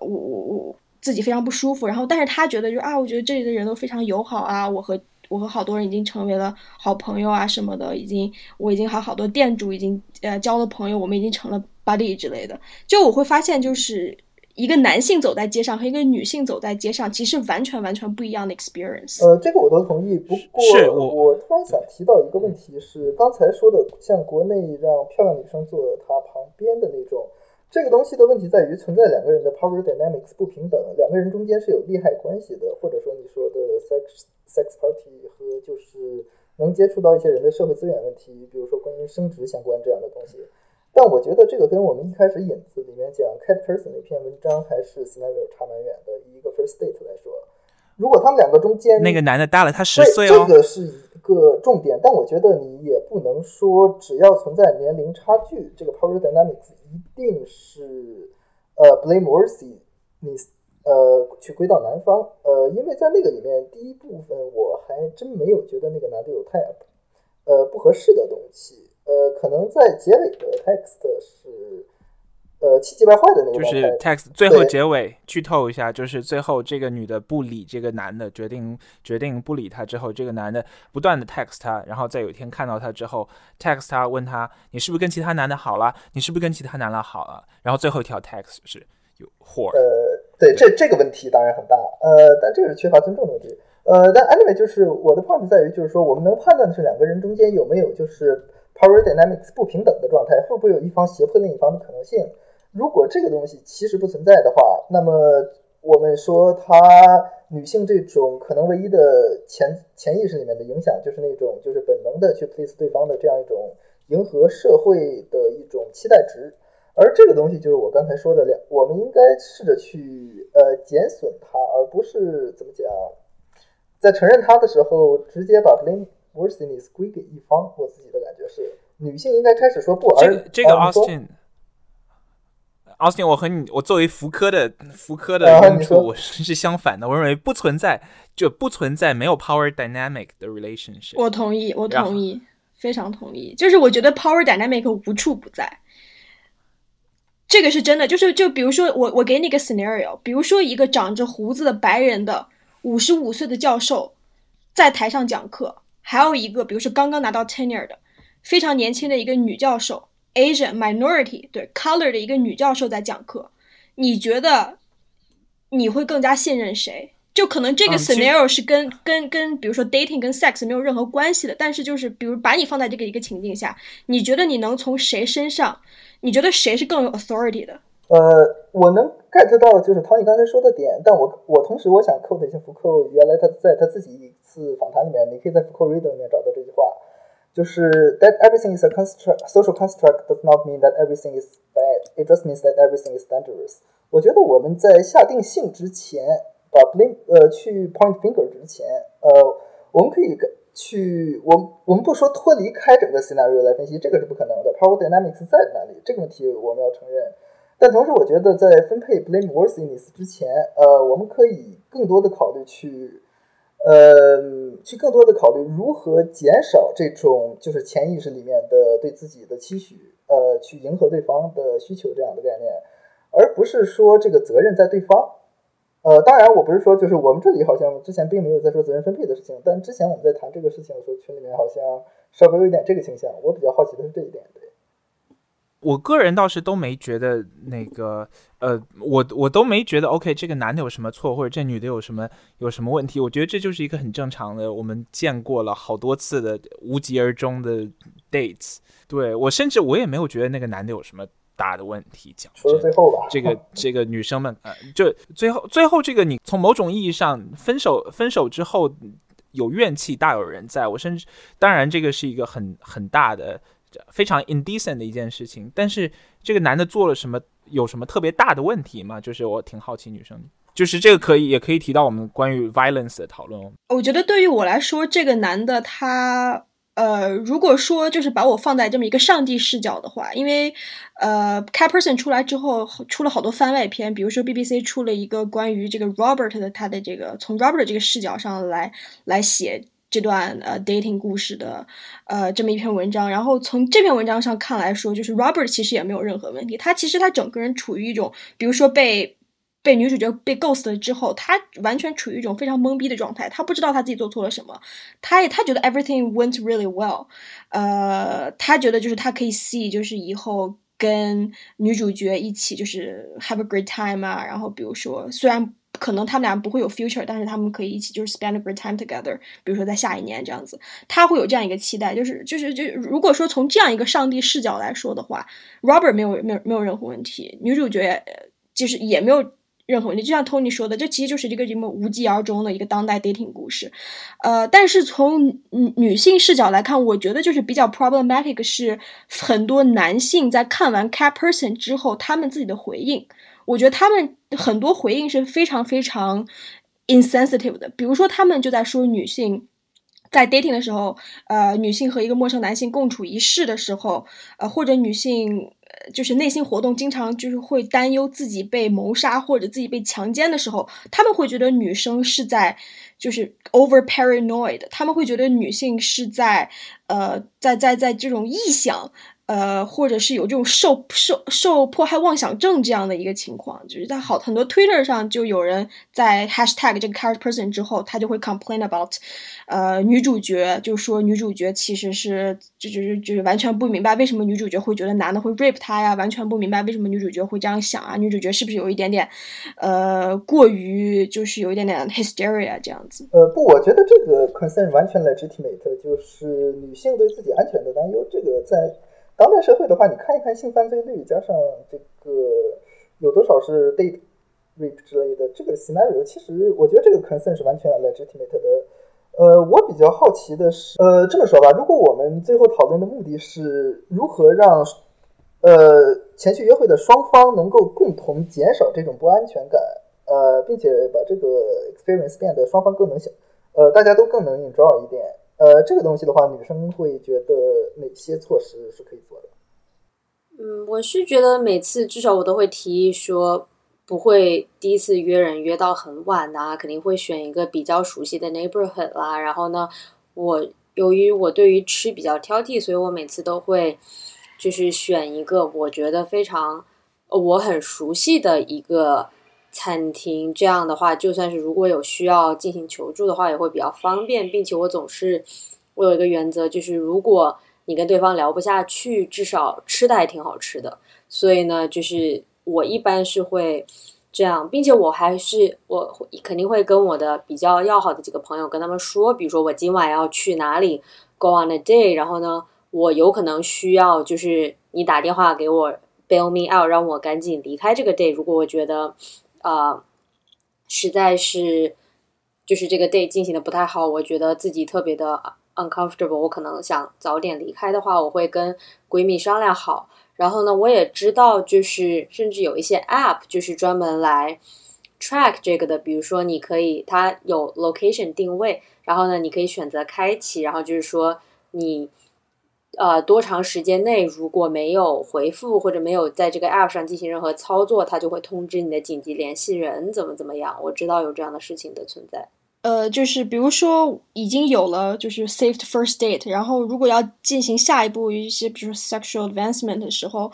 我我我自己非常不舒服。然后，但是他觉得就啊，我觉得这里的人都非常友好啊，我和。我和好多人已经成为了好朋友啊，什么的，已经我已经和好多店主已经呃交了朋友，我们已经成了 buddy 之类的。就我会发现，就是一个男性走在街上和一个女性走在街上，其实完全完全不一样的 experience。
呃，这个我都同意。不过我突然想提到一个问题，是刚才说的，像国内让漂亮女生坐她旁边的那种，这个东西的问题在于存在两个人的 power dynamics 不平等，两个人中间是有利害关系的，或者说你说的 sex。Sex party 和就是能接触到一些人的社会资源问题，比如说关于升职相关这样的东西。但我觉得这个跟我们一开始引子里面讲 Cat Person 那篇文章还是 Scenario 差蛮远的。以一个 First Date 来说，如果他们两个中间
那个男的大了他十岁
哦，这个是一个重点。但我觉得你也不能说只要存在年龄差距，这个 Power Dynamics 一定是呃 blameworthy。你。呃，去归到男方，呃，因为在那个里面，第一部分我还真没有觉得那个男的有太呃不合适的东西，呃，可能在结尾的 text 是呃气急败坏的那
个，就是 text 最后结尾剧透一下，就是最后这个女的不理这个男的，决定决定不理他之后，这个男的不断的 text 他，然后在有一天看到他之后 text 他问他你是不是跟其他男的好了？你是不是跟其他男的好了？然后最后一条 text 是有 whore。
对，这这个问题当然很大，呃，但这个是缺乏尊重的问题。呃，但 anyway 就是我的 point 在于，就是说我们能判断的是两个人中间有没有就是 power dynamics 不平等的状态，会不会有一方胁迫另一方的可能性。如果这个东西其实不存在的话，那么我们说她女性这种可能唯一的潜潜意识里面的影响，就是那种就是本能的去 please 对方的这样一种迎合社会的一种期待值。而这个东西就是我刚才说的两，我们应该试着去呃减损它，而不是怎么讲，在承认它的时候直接把 blame worthiness 归给一方。我自己的感觉是，女性应该开始说不。
这个这个 Austin，Austin，我和你，我作为福柯的福柯的用处，我是相反的。我认为不存在，就不存在没有 power dynamic 的 relationship。
我同意，我同意，非常同意。就是我觉得 power dynamic 无处不在。这个是真的，就是就比如说我我给你个 scenario，比如说一个长着胡子的白人的五十五岁的教授在台上讲课，还有一个比如说刚刚拿到 tenure 的非常年轻的一个女教授，Asian minority 对 color 的一个女教授在讲课，你觉得你会更加信任谁？就可能这个 scenario 是跟跟跟比如说 dating 跟 sex 没有任何关系的，但是就是比如把你放在这个一个情境下，你觉得你能从谁身上？你觉得谁是更有 authority 的？
呃，我能 get 到就是 Tony 刚才说的点，但我我同时我想 quote 一下福克，原来他在他自己一次访谈里面，你可以在福克 reader 里面找到这句话，就是 that everything is a construct social construct does not mean that everything is bad, it just means that everything is dangerous。我觉得我们在下定性之前，把 blame 呃去 point finger 之前，呃，我们可以去，我我们不说脱离开整个 scenario 来分析，这个是不可能的。Power dynamics 在哪里？这个问题我们要承认。但同时，我觉得在分配 blame worthiness 之前，呃，我们可以更多的考虑去，呃，去更多的考虑如何减少这种就是潜意识里面的对自己的期许，呃，去迎合对方的需求这样的概念，而不是说这个责任在对方。呃，当然，我不是说就是我们这里好像之前并没有在说责任分配的事情，但之前我们在谈这个事情的时候，群里面好像稍微有一点这个倾向。我比较好奇的是这一点。对，
我个人倒是都没觉得那个，呃，我我都没觉得 OK，这个男的有什么错，或者这女的有什么有什么问题。我觉得这就是一个很正常的，我们见过了好多次的无疾而终的 dates。对我甚至我也没有觉得那个男的有什么。大的问题讲，
说到最后吧，
这个 这个女生们，呃，就最后最后这个，你从某种意义上分手分手之后有怨气，大有人在。我甚至当然这个是一个很很大的非常 indecent 的一件事情，但是这个男的做了什么，有什么特别大的问题吗？就是我挺好奇，女生就是这个可以也可以提到我们关于 violence 的讨论。
我觉得对于我来说，这个男的他。呃，如果说就是把我放在这么一个上帝视角的话，因为呃，Cat Person 出来之后出了好多番外篇，比如说 BBC 出了一个关于这个 Robert 的他的这个从 Robert 这个视角上来来写这段呃 dating 故事的呃这么一篇文章，然后从这篇文章上看来说，就是 Robert 其实也没有任何问题，他其实他整个人处于一种，比如说被。被女主角被 ghost 了之后，他完全处于一种非常懵逼的状态，他不知道他自己做错了什么，他也他觉得 everything went really well，呃，他觉得就是他可以 see 就是以后跟女主角一起就是 have a great time 啊，然后比如说虽然可能他们俩不会有 future，但是他们可以一起就是 spend a great time together，比如说在下一年这样子，他会有这样一个期待，就是就是就如果说从这样一个上帝视角来说的话，Robert 没有没有没有任何问题，女主角就是也没有。任何问题，就像 Tony 说的，这其实就是一个这么无疾而终的一个当代 dating 故事。呃，但是从女性视角来看，我觉得就是比较 problematic 是很多男性在看完 Cat Person 之后，他们自己的回应。我觉得他们很多回应是非常非常 insensitive 的。比如说，他们就在说女性在 dating 的时候，呃，女性和一个陌生男性共处一室的时候，呃，或者女性。就是内心活动，经常就是会担忧自己被谋杀或者自己被强奸的时候，他们会觉得女生是在就是 over paranoid，他们会觉得女性是在呃在在在这种臆想呃，或者是有这种受受受迫害妄想症这样的一个情况，就是在好很多 Twitter 上就有人在 Hashtag 这个 character person 之后，他就会 complain about，呃，女主角就说女主角其实是就就是就是完全不明白为什么女主角会觉得男的会 rape 她呀，完全不明白为什么女主角会这样想啊，女主角是不是有一点点呃过于就是有一点点 hysteria 这样子？
呃，不，我觉得这个 concern 完全 legitimate，就是女性对自己安全的担忧，这个在。当代社会的话，你看一看性犯罪率，加上这个有多少是 date rape 之类的这个 scenario，其实我觉得这个 concern 是完全 legitimate 的。呃，我比较好奇的是，呃，这么说吧，如果我们最后讨论的目的是如何让呃前去约会的双方能够共同减少这种不安全感，呃，并且把这个 experience 变得双方更能想，呃，大家都更能 enjoy 一点。呃，这个东西的话，女生会觉得哪些措施是可以做的？
嗯，我是觉得每次至少我都会提议说，不会第一次约人约到很晚呐，肯定会选一个比较熟悉的 neighborhood 啦。然后呢，我由于我对于吃比较挑剔，所以我每次都会就是选一个我觉得非常我很熟悉的一个。餐厅这样的话，就算是如果有需要进行求助的话，也会比较方便，并且我总是我有一个原则，就是如果你跟对方聊不下去，至少吃的还挺好吃的。所以呢，就是我一般是会这样，并且我还是我肯定会跟我的比较要好的几个朋友跟他们说，比如说我今晚要去哪里，go on a day，然后呢，我有可能需要就是你打电话给我 bail me out，让我赶紧离开这个 day。如果我觉得啊，实在是就是这个 day 进行的不太好，我觉得自己特别的 uncomfortable，我可能想早点离开的话，我会跟闺蜜商量好。然后呢，我也知道，就是甚至有一些 app 就是专门来 track 这个的，比如说你可以它有 location 定位，然后呢，你可以选择开启，然后就是说你。呃，多长时间内如果没有回复或者没有在这个 app 上进行任何操作，它就会通知你的紧急联系人怎么怎么样。我知道有这样的事情的存在。
呃，就是比如说已经有了就是 saved first date，然后如果要进行下一步一些比如 sexual advancement 的时候，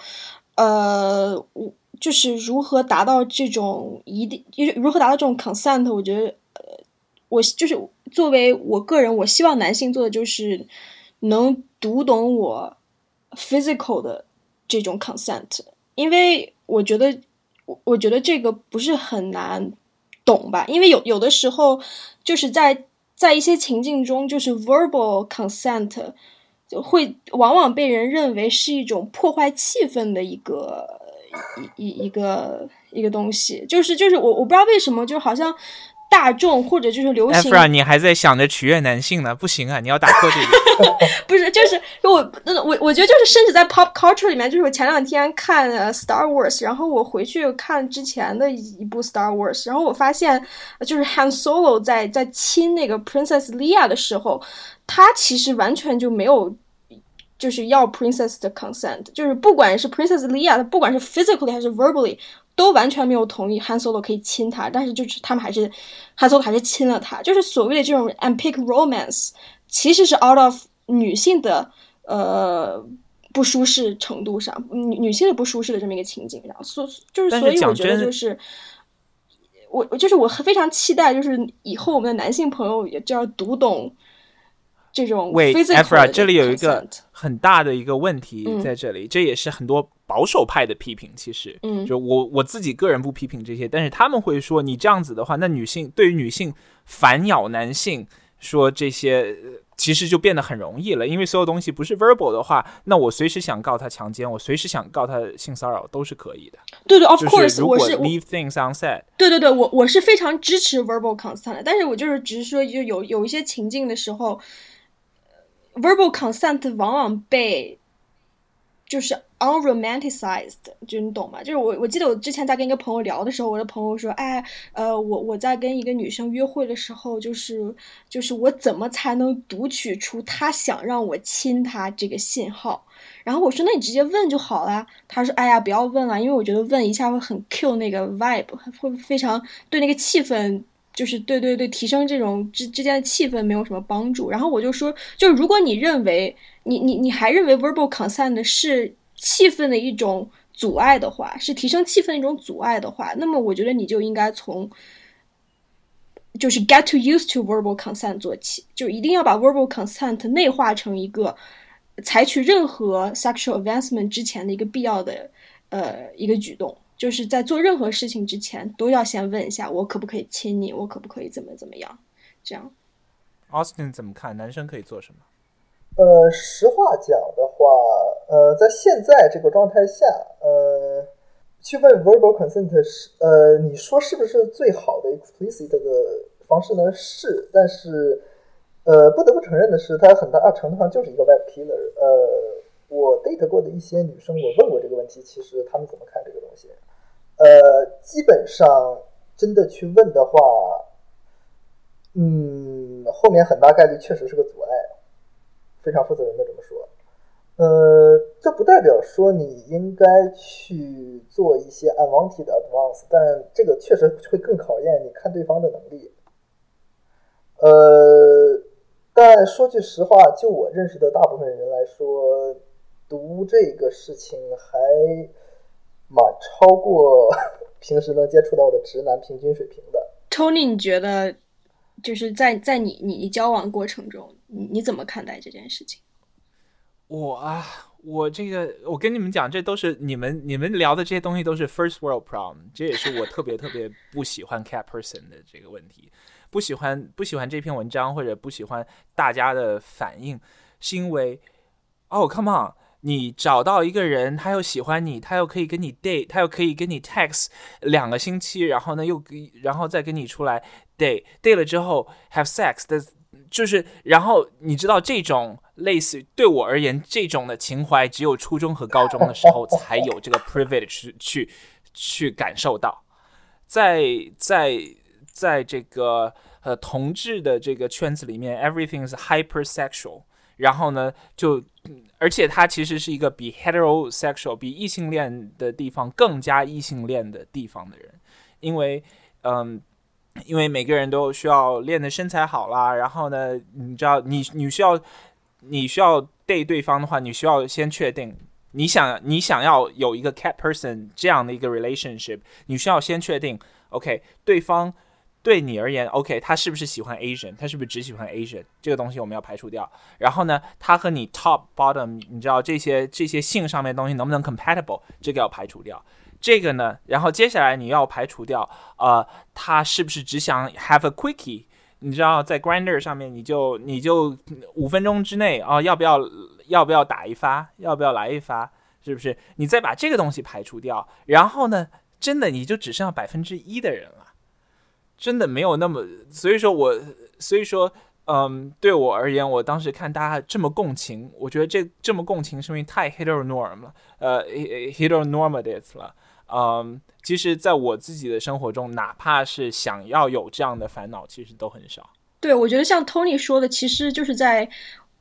呃，我就是如何达到这种一定，如何达到这种 consent，我觉得，呃，我就是作为我个人，我希望男性做的就是能。读懂我 physical 的这种 consent，因为我觉得，我我觉得这个不是很难懂吧？因为有有的时候，就是在在一些情境中，就是 verbal consent 就会往往被人认为是一种破坏气氛的一个一一一个一个东西。就是就是我我不知道为什么，就好像。大众或者就是流行，
你还在想着取悦男性呢？不行啊，你要打破这
个。不是，就是我，我我觉得就是，甚至在 pop culture 里面，就是我前两天看 Star Wars，然后我回去看之前的一部 Star Wars，然后我发现，就是 Han Solo 在在亲那个 Princess Leia 的时候，他其实完全就没有就是要 Princess 的 consent，就是不管是 Princess Leia，不管是 physically 还是 verbally。都完全没有同意 Han Solo 可以亲他，但是就是他们还是 Han Solo 还是亲了她，就是所谓的这种 epic romance，其实是 out of 女性的呃不舒适程度上，女女性的不舒适的这么一个情景上，所就是所以我觉得就是我我就是我非常期待，就是以后我们的男性朋友也就要读懂。这种
喂 e f r a 这里有一个很大的一个问题在这里，这也是很多保守派的批评。其实，
嗯，
就我我自己个人不批评这些，但是他们会说，你这样子的话，那女性对于女性反咬男性说这些，其实就变得很容易了。因为所有东西不是 verbal 的话，那我随时想告他强奸，我随时想告他性骚扰都是可以的。
对对，of course，我是
leave things unsaid。
对对对，我我是非常支持 verbal consent，但是我就是只是说，就有有一些情境的时候。Verbal consent 往往被就是 unromanticized，就你懂吗？就是我我记得我之前在跟一个朋友聊的时候，我的朋友说：“哎，呃，我我在跟一个女生约会的时候，就是就是我怎么才能读取出她想让我亲她这个信号？”然后我说：“那你直接问就好了。”他说：“哎呀，不要问了，因为我觉得问一下会很 kill 那个 vibe，会非常对那个气氛。”就是对对对，提升这种之之间的气氛没有什么帮助。然后我就说，就是如果你认为你你你还认为 verbal consent 是气氛的一种阻碍的话，是提升气氛的一种阻碍的话，那么我觉得你就应该从就是 get to used to verbal consent 做起，就一定要把 verbal consent 内化成一个采取任何 sexual advancement 之前的一个必要的呃一个举动，就是在做任何事情之前都要先问一下我可不可以亲你，我可不可以怎么怎么样，这样。
Austin 怎么看？男生可以做什么？
呃，实话讲的话，呃，在现在这个状态下，呃，去问 verbal consent 是，呃，你说是不是最好的 explicit 的方式呢？是，但是，呃，不得不承认的是，它很大程度上就是一个 web killer。呃，我 date 过的一些女生，我问过这个问题，其实她们怎么看这个东西？呃，基本上真的去问的话，嗯，后面很大概率确实是个阻碍。非常负责任的这么说，呃，这不代表说你应该去做一些 unwanted advance，但这个确实会更考验你看对方的能力。呃，但说句实话，就我认识的大部分人来说，读这个事情还蛮超过 平时能接触到的直男平均水平的。
Tony，你觉得就是在在你你交往过程中，你你怎么看待这件事情？
我啊，我这个，我跟你们讲，这都是你们你们聊的这些东西都是 first world problem，这也是我特别特别不喜欢 cat person 的这个问题，不喜欢不喜欢这篇文章或者不喜欢大家的反应，是因为哦，come on。你找到一个人，他又喜欢你，他又可以跟你 date，他又可以跟你 text 两个星期，然后呢又然后再跟你出来 date，date 了之后 have sex 的，就是然后你知道这种类似对我而言这种的情怀，只有初中和高中的时候才有这个 privilege 去去去感受到，在在在这个呃同志的这个圈子里面，everything is hypersexual。然后呢，就而且它其实是一个比 heterosexual 比异性恋的地方更加异性恋的地方的人，因为嗯，因为每个人都需要练的身材好啦，然后呢，你知道你你需要你需要 date 对方的话，你需要先确定你想你想要有一个 cat person 这样的一个 relationship，你需要先确定 OK 对方。对你而言，OK，他是不是喜欢 Asian？他是不是只喜欢 Asian？这个东西我们要排除掉。然后呢，他和你 top bottom，你知道这些这些性上面东西能不能 compatible？这个要排除掉。这个呢，然后接下来你要排除掉，呃，他是不是只想 have a quickie？你知道在 Grinder 上面，你就你就五分钟之内啊、哦，要不要要不要打一发？要不要来一发？是不是？你再把这个东西排除掉，然后呢，真的你就只剩下百分之一的人了。真的没有那么，所以说我，所以说，嗯，对我而言，我当时看大家这么共情，我觉得这这么共情是因为太 heteronorm 了，呃，heteronormative 了，嗯，其实在我自己的生活中，哪怕是想要有这样的烦恼，其实都很少。
对，我觉得像 Tony 说的，其实就是在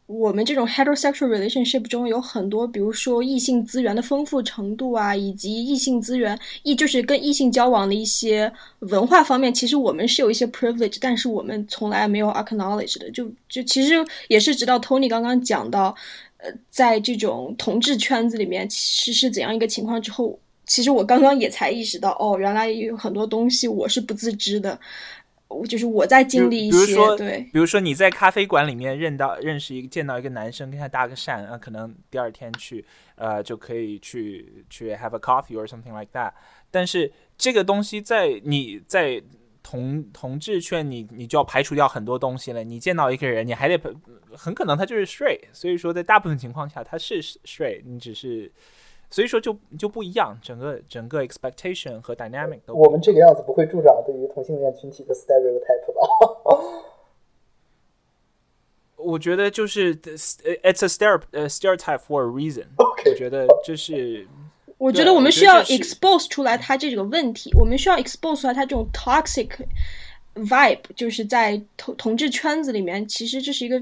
我们这种 heterosexual relationship 中有很多，比如说异性资源的丰富程度啊，以及异性资源异就是跟异性交往的一些文化方面，其实我们是有一些 privilege，但是我们从来没有 acknowledge 的。就就其实也是直到 Tony 刚刚讲到，呃，在这种同志圈子里面其实是怎样一个情况之后，其实我刚刚也才意识到，哦，原来有很多东西我是不自知的。我就是我在经历一些，
比如说，
对，
比如说你在咖啡馆里面认到认识一个见到一个男生，跟他搭个讪啊，可能第二天去呃就可以去去 have a coffee or something like that。但是这个东西在你在同同志圈，你你就要排除掉很多东西了。你见到一个人，你还得很可能他就是 straight，所以说在大部分情况下他是 straight，你只是。所以说就就不一样，整个整个 expectation 和 dynamic 都
我们这个样子不会助长对于同性恋群体的 stereotype 吧？
我觉得就是 it's a stereo stereotype for a reason。我觉得这是，
我觉得我们需要 expose 出来他这个问题，我们需要 expose 出来他这种 toxic vibe，就是在同同志圈子里面，其实这是一个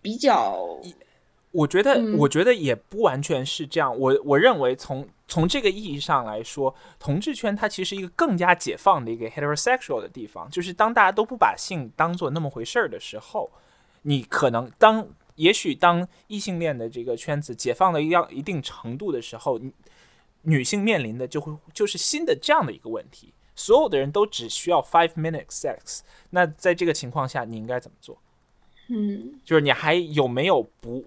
比较
我觉得、
嗯
我觉得也不完全是这样。我我认为从从这个意义上来说，同志圈它其实一个更加解放的一个 heterosexual 的地方，就是当大家都不把性当做那么回事儿的时候，你可能当也许当异性恋的这个圈子解放了一样一定程度的时候，女性面临的就会就是新的这样的一个问题，所有的人都只需要 five minute sex，那在这个情况下，你应该怎么做？
嗯，
就是你还有没有不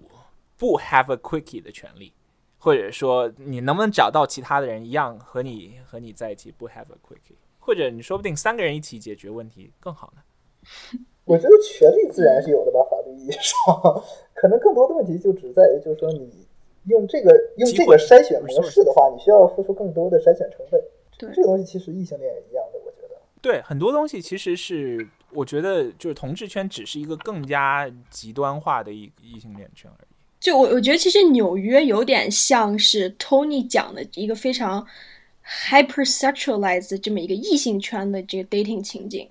不 have a quickie 的权利？或者说，你能不能找到其他的人一样和你和你在一起不 have a quickie？或者你说不定三个人一起解决问题更好呢？
我觉得权利自然是有的吧，法律意义上，可能更多的问题就只在于，就是说你用这个用这个筛选模式的话，你需要付出更多的筛选成本。
对，
这个东西其实异性恋也一样的，我觉得。
对，很多东西其实是我觉得就是同志圈只是一个更加极端化的一异性恋圈而已。
就我我觉得其实纽约有点像是 Tony 讲的一个非常 hypersexualized 这么一个异性圈的这个 dating 情景，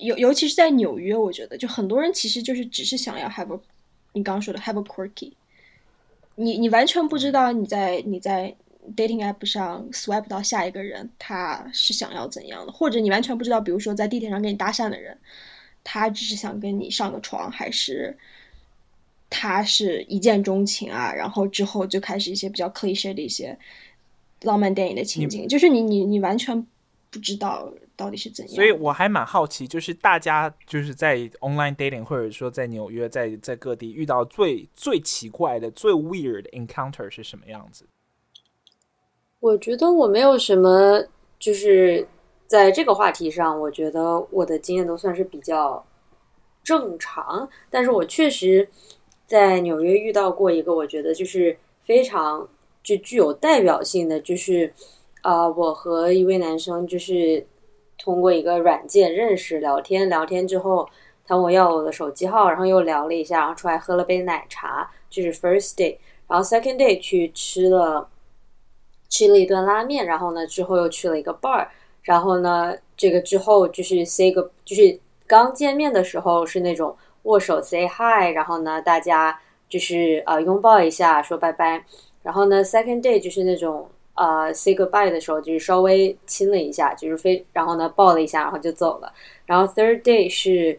尤尤其是在纽约，我觉得就很多人其实就是只是想要 have a 你刚刚说的 have a quirky，你你完全不知道你在你在 dating app 上 swipe 到下一个人他是想要怎样的，或者你完全不知道，比如说在地铁上跟你搭讪的人，他只是想跟你上个床还是。他是一见钟情啊，然后之后就开始一些比较 cliche 的一些浪漫电影的情景，就是你你你完全不知道到底是怎样。
所以我还蛮好奇，就是大家就是在 online dating 或者说在纽约，在在各地遇到最最奇怪的、最 weird 的 encounter 是什么样子？
我觉得我没有什么，就是在这个话题上，我觉得我的经验都算是比较正常，但是我确实。在纽约遇到过一个，我觉得就是非常就具有代表性的，就是啊，我和一位男生就是通过一个软件认识，聊天聊天之后，他问我要我的手机号，然后又聊了一下，然后出来喝了杯奶茶，就是 first day，然后 second day 去吃了吃了一顿拉面，然后呢之后又去了一个 bar，然后呢这个之后就是 say 个就是刚见面的时候是那种。握手 say hi，然后呢，大家就是呃拥抱一下，说拜拜。然后呢，second day 就是那种呃 say goodbye 的时候，就是稍微亲了一下，就是非然后呢抱了一下，然后就走了。然后 third day 是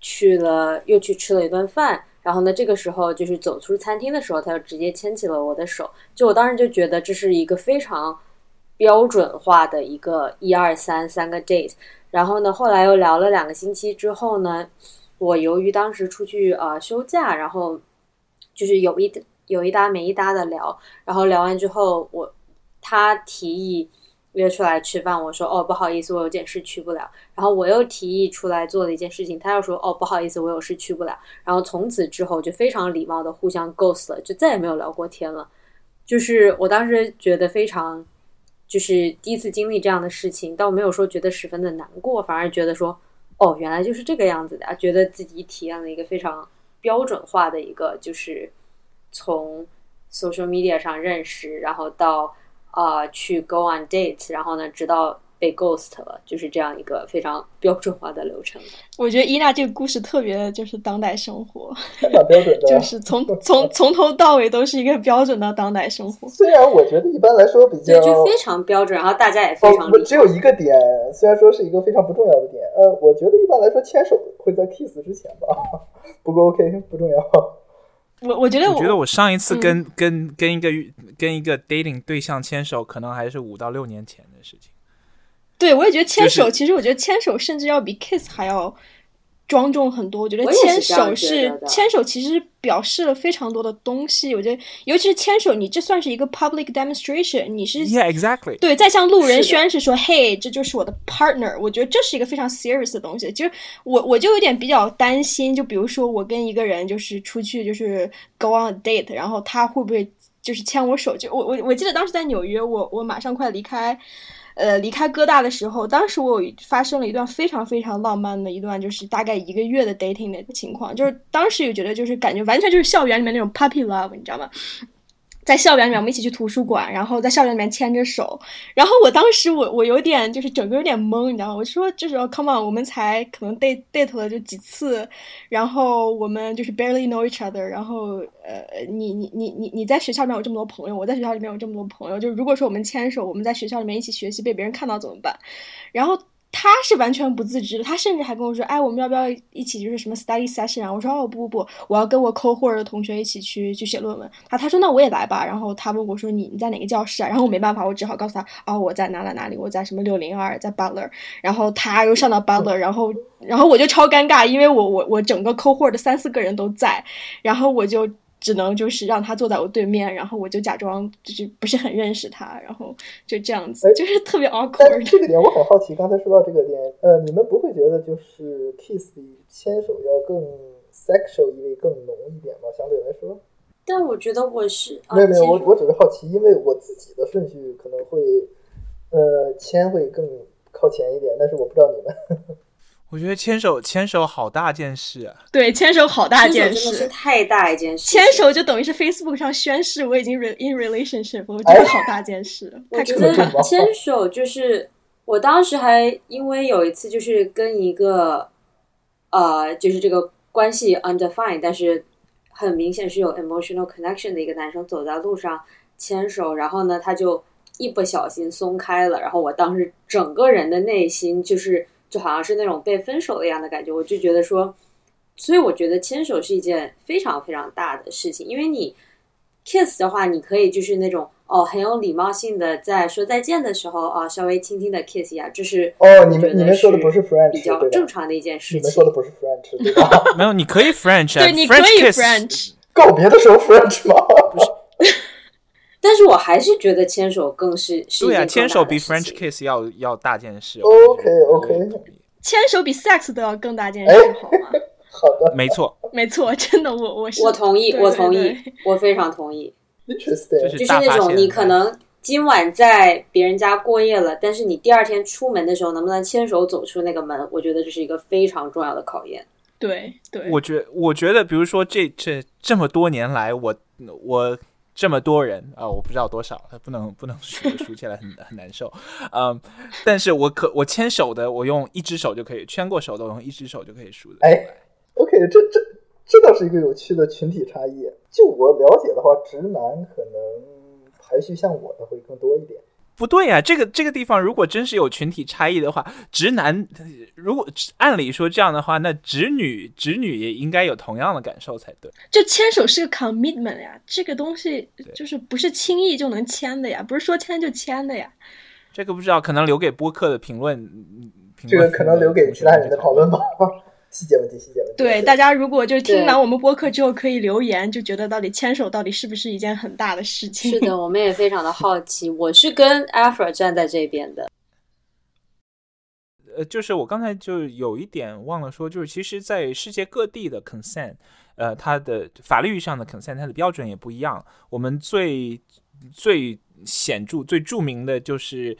去了又去吃了一顿饭。然后呢，这个时候就是走出餐厅的时候，他就直接牵起了我的手。就我当时就觉得这是一个非常标准化的一个一二三三个 date。然后呢，后来又聊了两个星期之后呢。我由于当时出去呃休假，然后就是有一有一搭没一搭的聊，然后聊完之后，我他提议约出来吃饭，我说哦不好意思，我有件事去不了。然后我又提议出来做了一件事情，他又说哦不好意思，我有事去不了。然后从此之后就非常礼貌的互相 ghost 了，就再也没有聊过天了。就是我当时觉得非常，就是第一次经历这样的事情，倒没有说觉得十分的难过，反而觉得说。哦，原来就是这个样子的，觉得自己体验了一个非常标准化的一个，就是从 social media 上认识，然后到啊去 go on date，然后呢，直到。被 ghost 了，就是这样一个非常标准化的流程。
我觉得伊娜这个故事特别就是当代生活，
蛮标准的，
就是从从从头到尾都是一个标准的当代生活。
虽然我觉得一般来说比较，
就非常标准，然后大家也非常。
只有一个点，虽然说是一个非常不重要的点，呃，我觉得一般来说牵手会在 kiss 之前吧。不过 OK，不重要。
我我觉得，
我觉得我上一次跟跟跟一个跟一个 dating 对象牵手，可能还是五到六年前的事情。
对，我也觉得牵手，其实我觉得牵手甚至要比 kiss 还要庄重很多。我觉得牵手是牵手，其实表示了非常多的东西。我觉得，尤其是牵手，你这算是一个 public demonstration，你是
yeah exactly
对，在向路人宣誓说，嘿，这就是我的 partner。我觉得这是一个非常 serious 的东西。就是我我就有点比较担心，就比如说我跟一个人就是出去就是 go on a date，然后他会不会就是牵我手？就我我我记得当时在纽约，我我马上快离开。呃，离开哥大的时候，当时我有发生了一段非常非常浪漫的一段，就是大概一个月的 dating 的情况，就是当时也觉得就是感觉完全就是校园里面那种 puppy love，你知道吗？在校园里面，我们一起去图书馆，然后在校园里面牵着手。然后我当时我我有点就是整个有点懵，你知道吗？我说就是 come on，我们才可能 date date 了就几次，然后我们就是 barely know each other。然后呃，你你你你你在学校里面有这么多朋友，我在学校里面有这么多朋友，就如果说我们牵手，我们在学校里面一起学习，被别人看到怎么办？然后。他是完全不自知的，他甚至还跟我说：“哎，我们要不要一起就是什么 study session 啊？”我说：“哦，不不不，我要跟我 cohort 的同学一起去去写论文。”他他说：“那我也来吧。”然后他问我说：“你你在哪个教室啊？”然后我没办法，我只好告诉他：“哦，我在哪哪哪里，我在什么六零二，在 Butler。”然后他又上到 Butler，然后然后我就超尴尬，因为我我我整个 cohort 的三四个人都在，然后我就。只能就是让他坐在我对面，然后我就假装就是不是很认识他，然后就这样子，就是特别 awkward。
这个点我很好奇，刚才说到这个点，呃，你们不会觉得就是 kiss 比牵手要更 sexual 意味更浓一点吗？相对来说？
但我觉得我是
没有没有，我我只是好奇，因为我自己的顺序可能会呃牵会更靠前一点，但是我不知道你们。
我觉得牵手牵手好大件事啊！
对，牵手好大件事，
真的是太大一件事。
牵手就等于是 Facebook 上宣誓我已经 re in relationship，我觉得好大件事。
我觉得牵手就是我当时还因为有一次就是跟一个呃，就是这个关系 undefined，但是很明显是有 emotional connection 的一个男生走在路上牵手，然后呢他就一不小心松开了，然后我当时整个人的内心就是。就好像是那种被分手了一样的感觉，我就觉得说，所以我觉得牵手是一件非常非常大的事情，因为你 kiss 的话，你可以就是那种哦很有礼貌性的在说再见的时候啊，稍微轻轻的 kiss 一下，这是
哦，你们你们说的不是 French，
比较正常的一件事情。
你们说的不是 French，对吧？
没有，你可以 French，
对，你可以 French，
告别的时候 French 吗？
但是我还是觉得牵手更是是
对啊，牵手比 French kiss 要要大件事。
OK OK，
牵手比 sex 都要更大件事，好吗？
好的，
没错，
没错，真的，我我是
我同意，我同意，我非常同意。
Interesting，
就是
那种你可能今晚在别人家过夜了，但是你第二天出门的时候能不能牵手走出那个门？我觉得这是一个非常重要的考验。
对对，
我觉我觉得，比如说这这这么多年来，我我。这么多人啊，我不知道多少，不能不能数数起来很 很难受，嗯，但是我可我牵手的，我用一只手就可以牵过手的，我用一只手就可以数的。
哎，OK，这这这倒是一个有趣的群体差异。就我了解的话，直男可能排序像我的会更多一点。
不对呀，这个这个地方如果真是有群体差异的话，直男如果按理说这样的话，那直女直女也应该有同样的感受才对。
就牵手是个 commitment 呀，这个东西就是不是轻易就能签的呀，不是说签就签的呀。
这个不知道，可能留给播客的评论，
这个可能留给其他人的讨论吧。细节问题，细节问题。
对，大家如果就听完我们播客之后，可以留言，就觉得到底牵手到底是不是一件很大的事情？
是的，我们也非常的好奇。我是跟 Afra 站在这边的。
呃，就是我刚才就有一点忘了说，就是其实，在世界各地的 consent，呃，它的法律上的 consent，它的标准也不一样。我们最最显著、最著名的就是，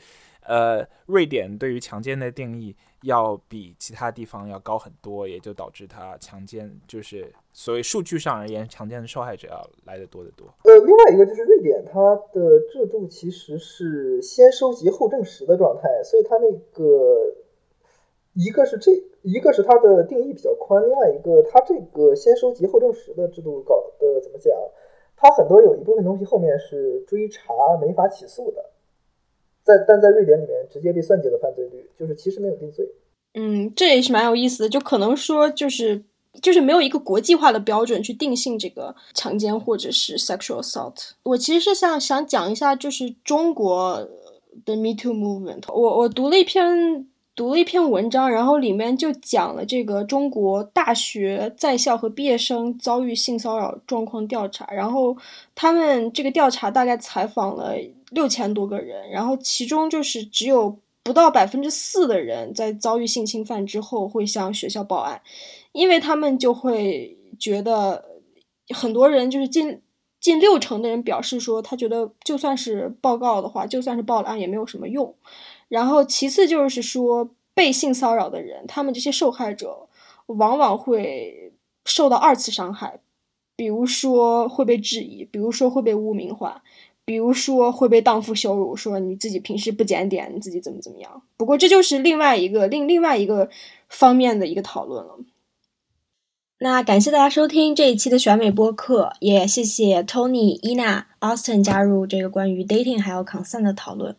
呃，瑞典对于强奸的定义。要比其他地方要高很多，也就导致他强奸，就是所谓数据上而言，强奸的受害者要来的多得多。
呃，另外一个就是瑞典，它的制度其实是先收集后证实的状态，所以它那个一个是这一个是它的定义比较宽，另外一个它这个先收集后证实的制度搞的怎么讲？它很多有一部分东西后面是追查没法起诉的。在但在瑞典里面直接被算计了犯罪率，就是其实没有定罪。
嗯，这也是蛮有意思的，就可能说就是就是没有一个国际化的标准去定性这个强奸或者是 sexual assault。我其实是想想讲一下，就是中国的 Me Too movement。我我读了一篇读了一篇文章，然后里面就讲了这个中国大学在校和毕业生遭遇性骚扰状况调查，然后他们这个调查大概采访了。六千多个人，然后其中就是只有不到百分之四的人在遭遇性侵犯之后会向学校报案，因为他们就会觉得很多人就是近近六成的人表示说，他觉得就算是报告的话，就算是报了案也没有什么用。然后其次就是说，被性骚扰的人，他们这些受害者往往会受到二次伤害。比如说会被质疑，比如说会被污名化，比如说会被荡妇羞辱，说你自己平时不检点，你自己怎么怎么样。不过这就是另外一个另另外一个方面的一个讨论了。那感谢大家收听这一期的选美播客，也谢谢 Tony、伊娜、Austin 加入这个关于 dating 还有 consent 的讨论。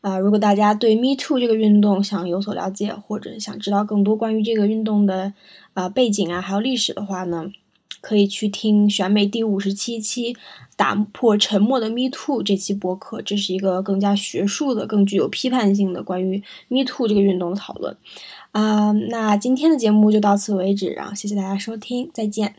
啊，如果大家对 Me Too 这个运动想有所了解，或者想知道更多关于这个运动的啊背景啊还有历史的话呢，可以去听选美第五十七期《打破沉默的 Me Too》这期播客，这是一个更加学术的、更具有批判性的关于 Me Too 这个运动的讨论。啊，那今天的节目就到此为止，然后谢谢大家收听，再见。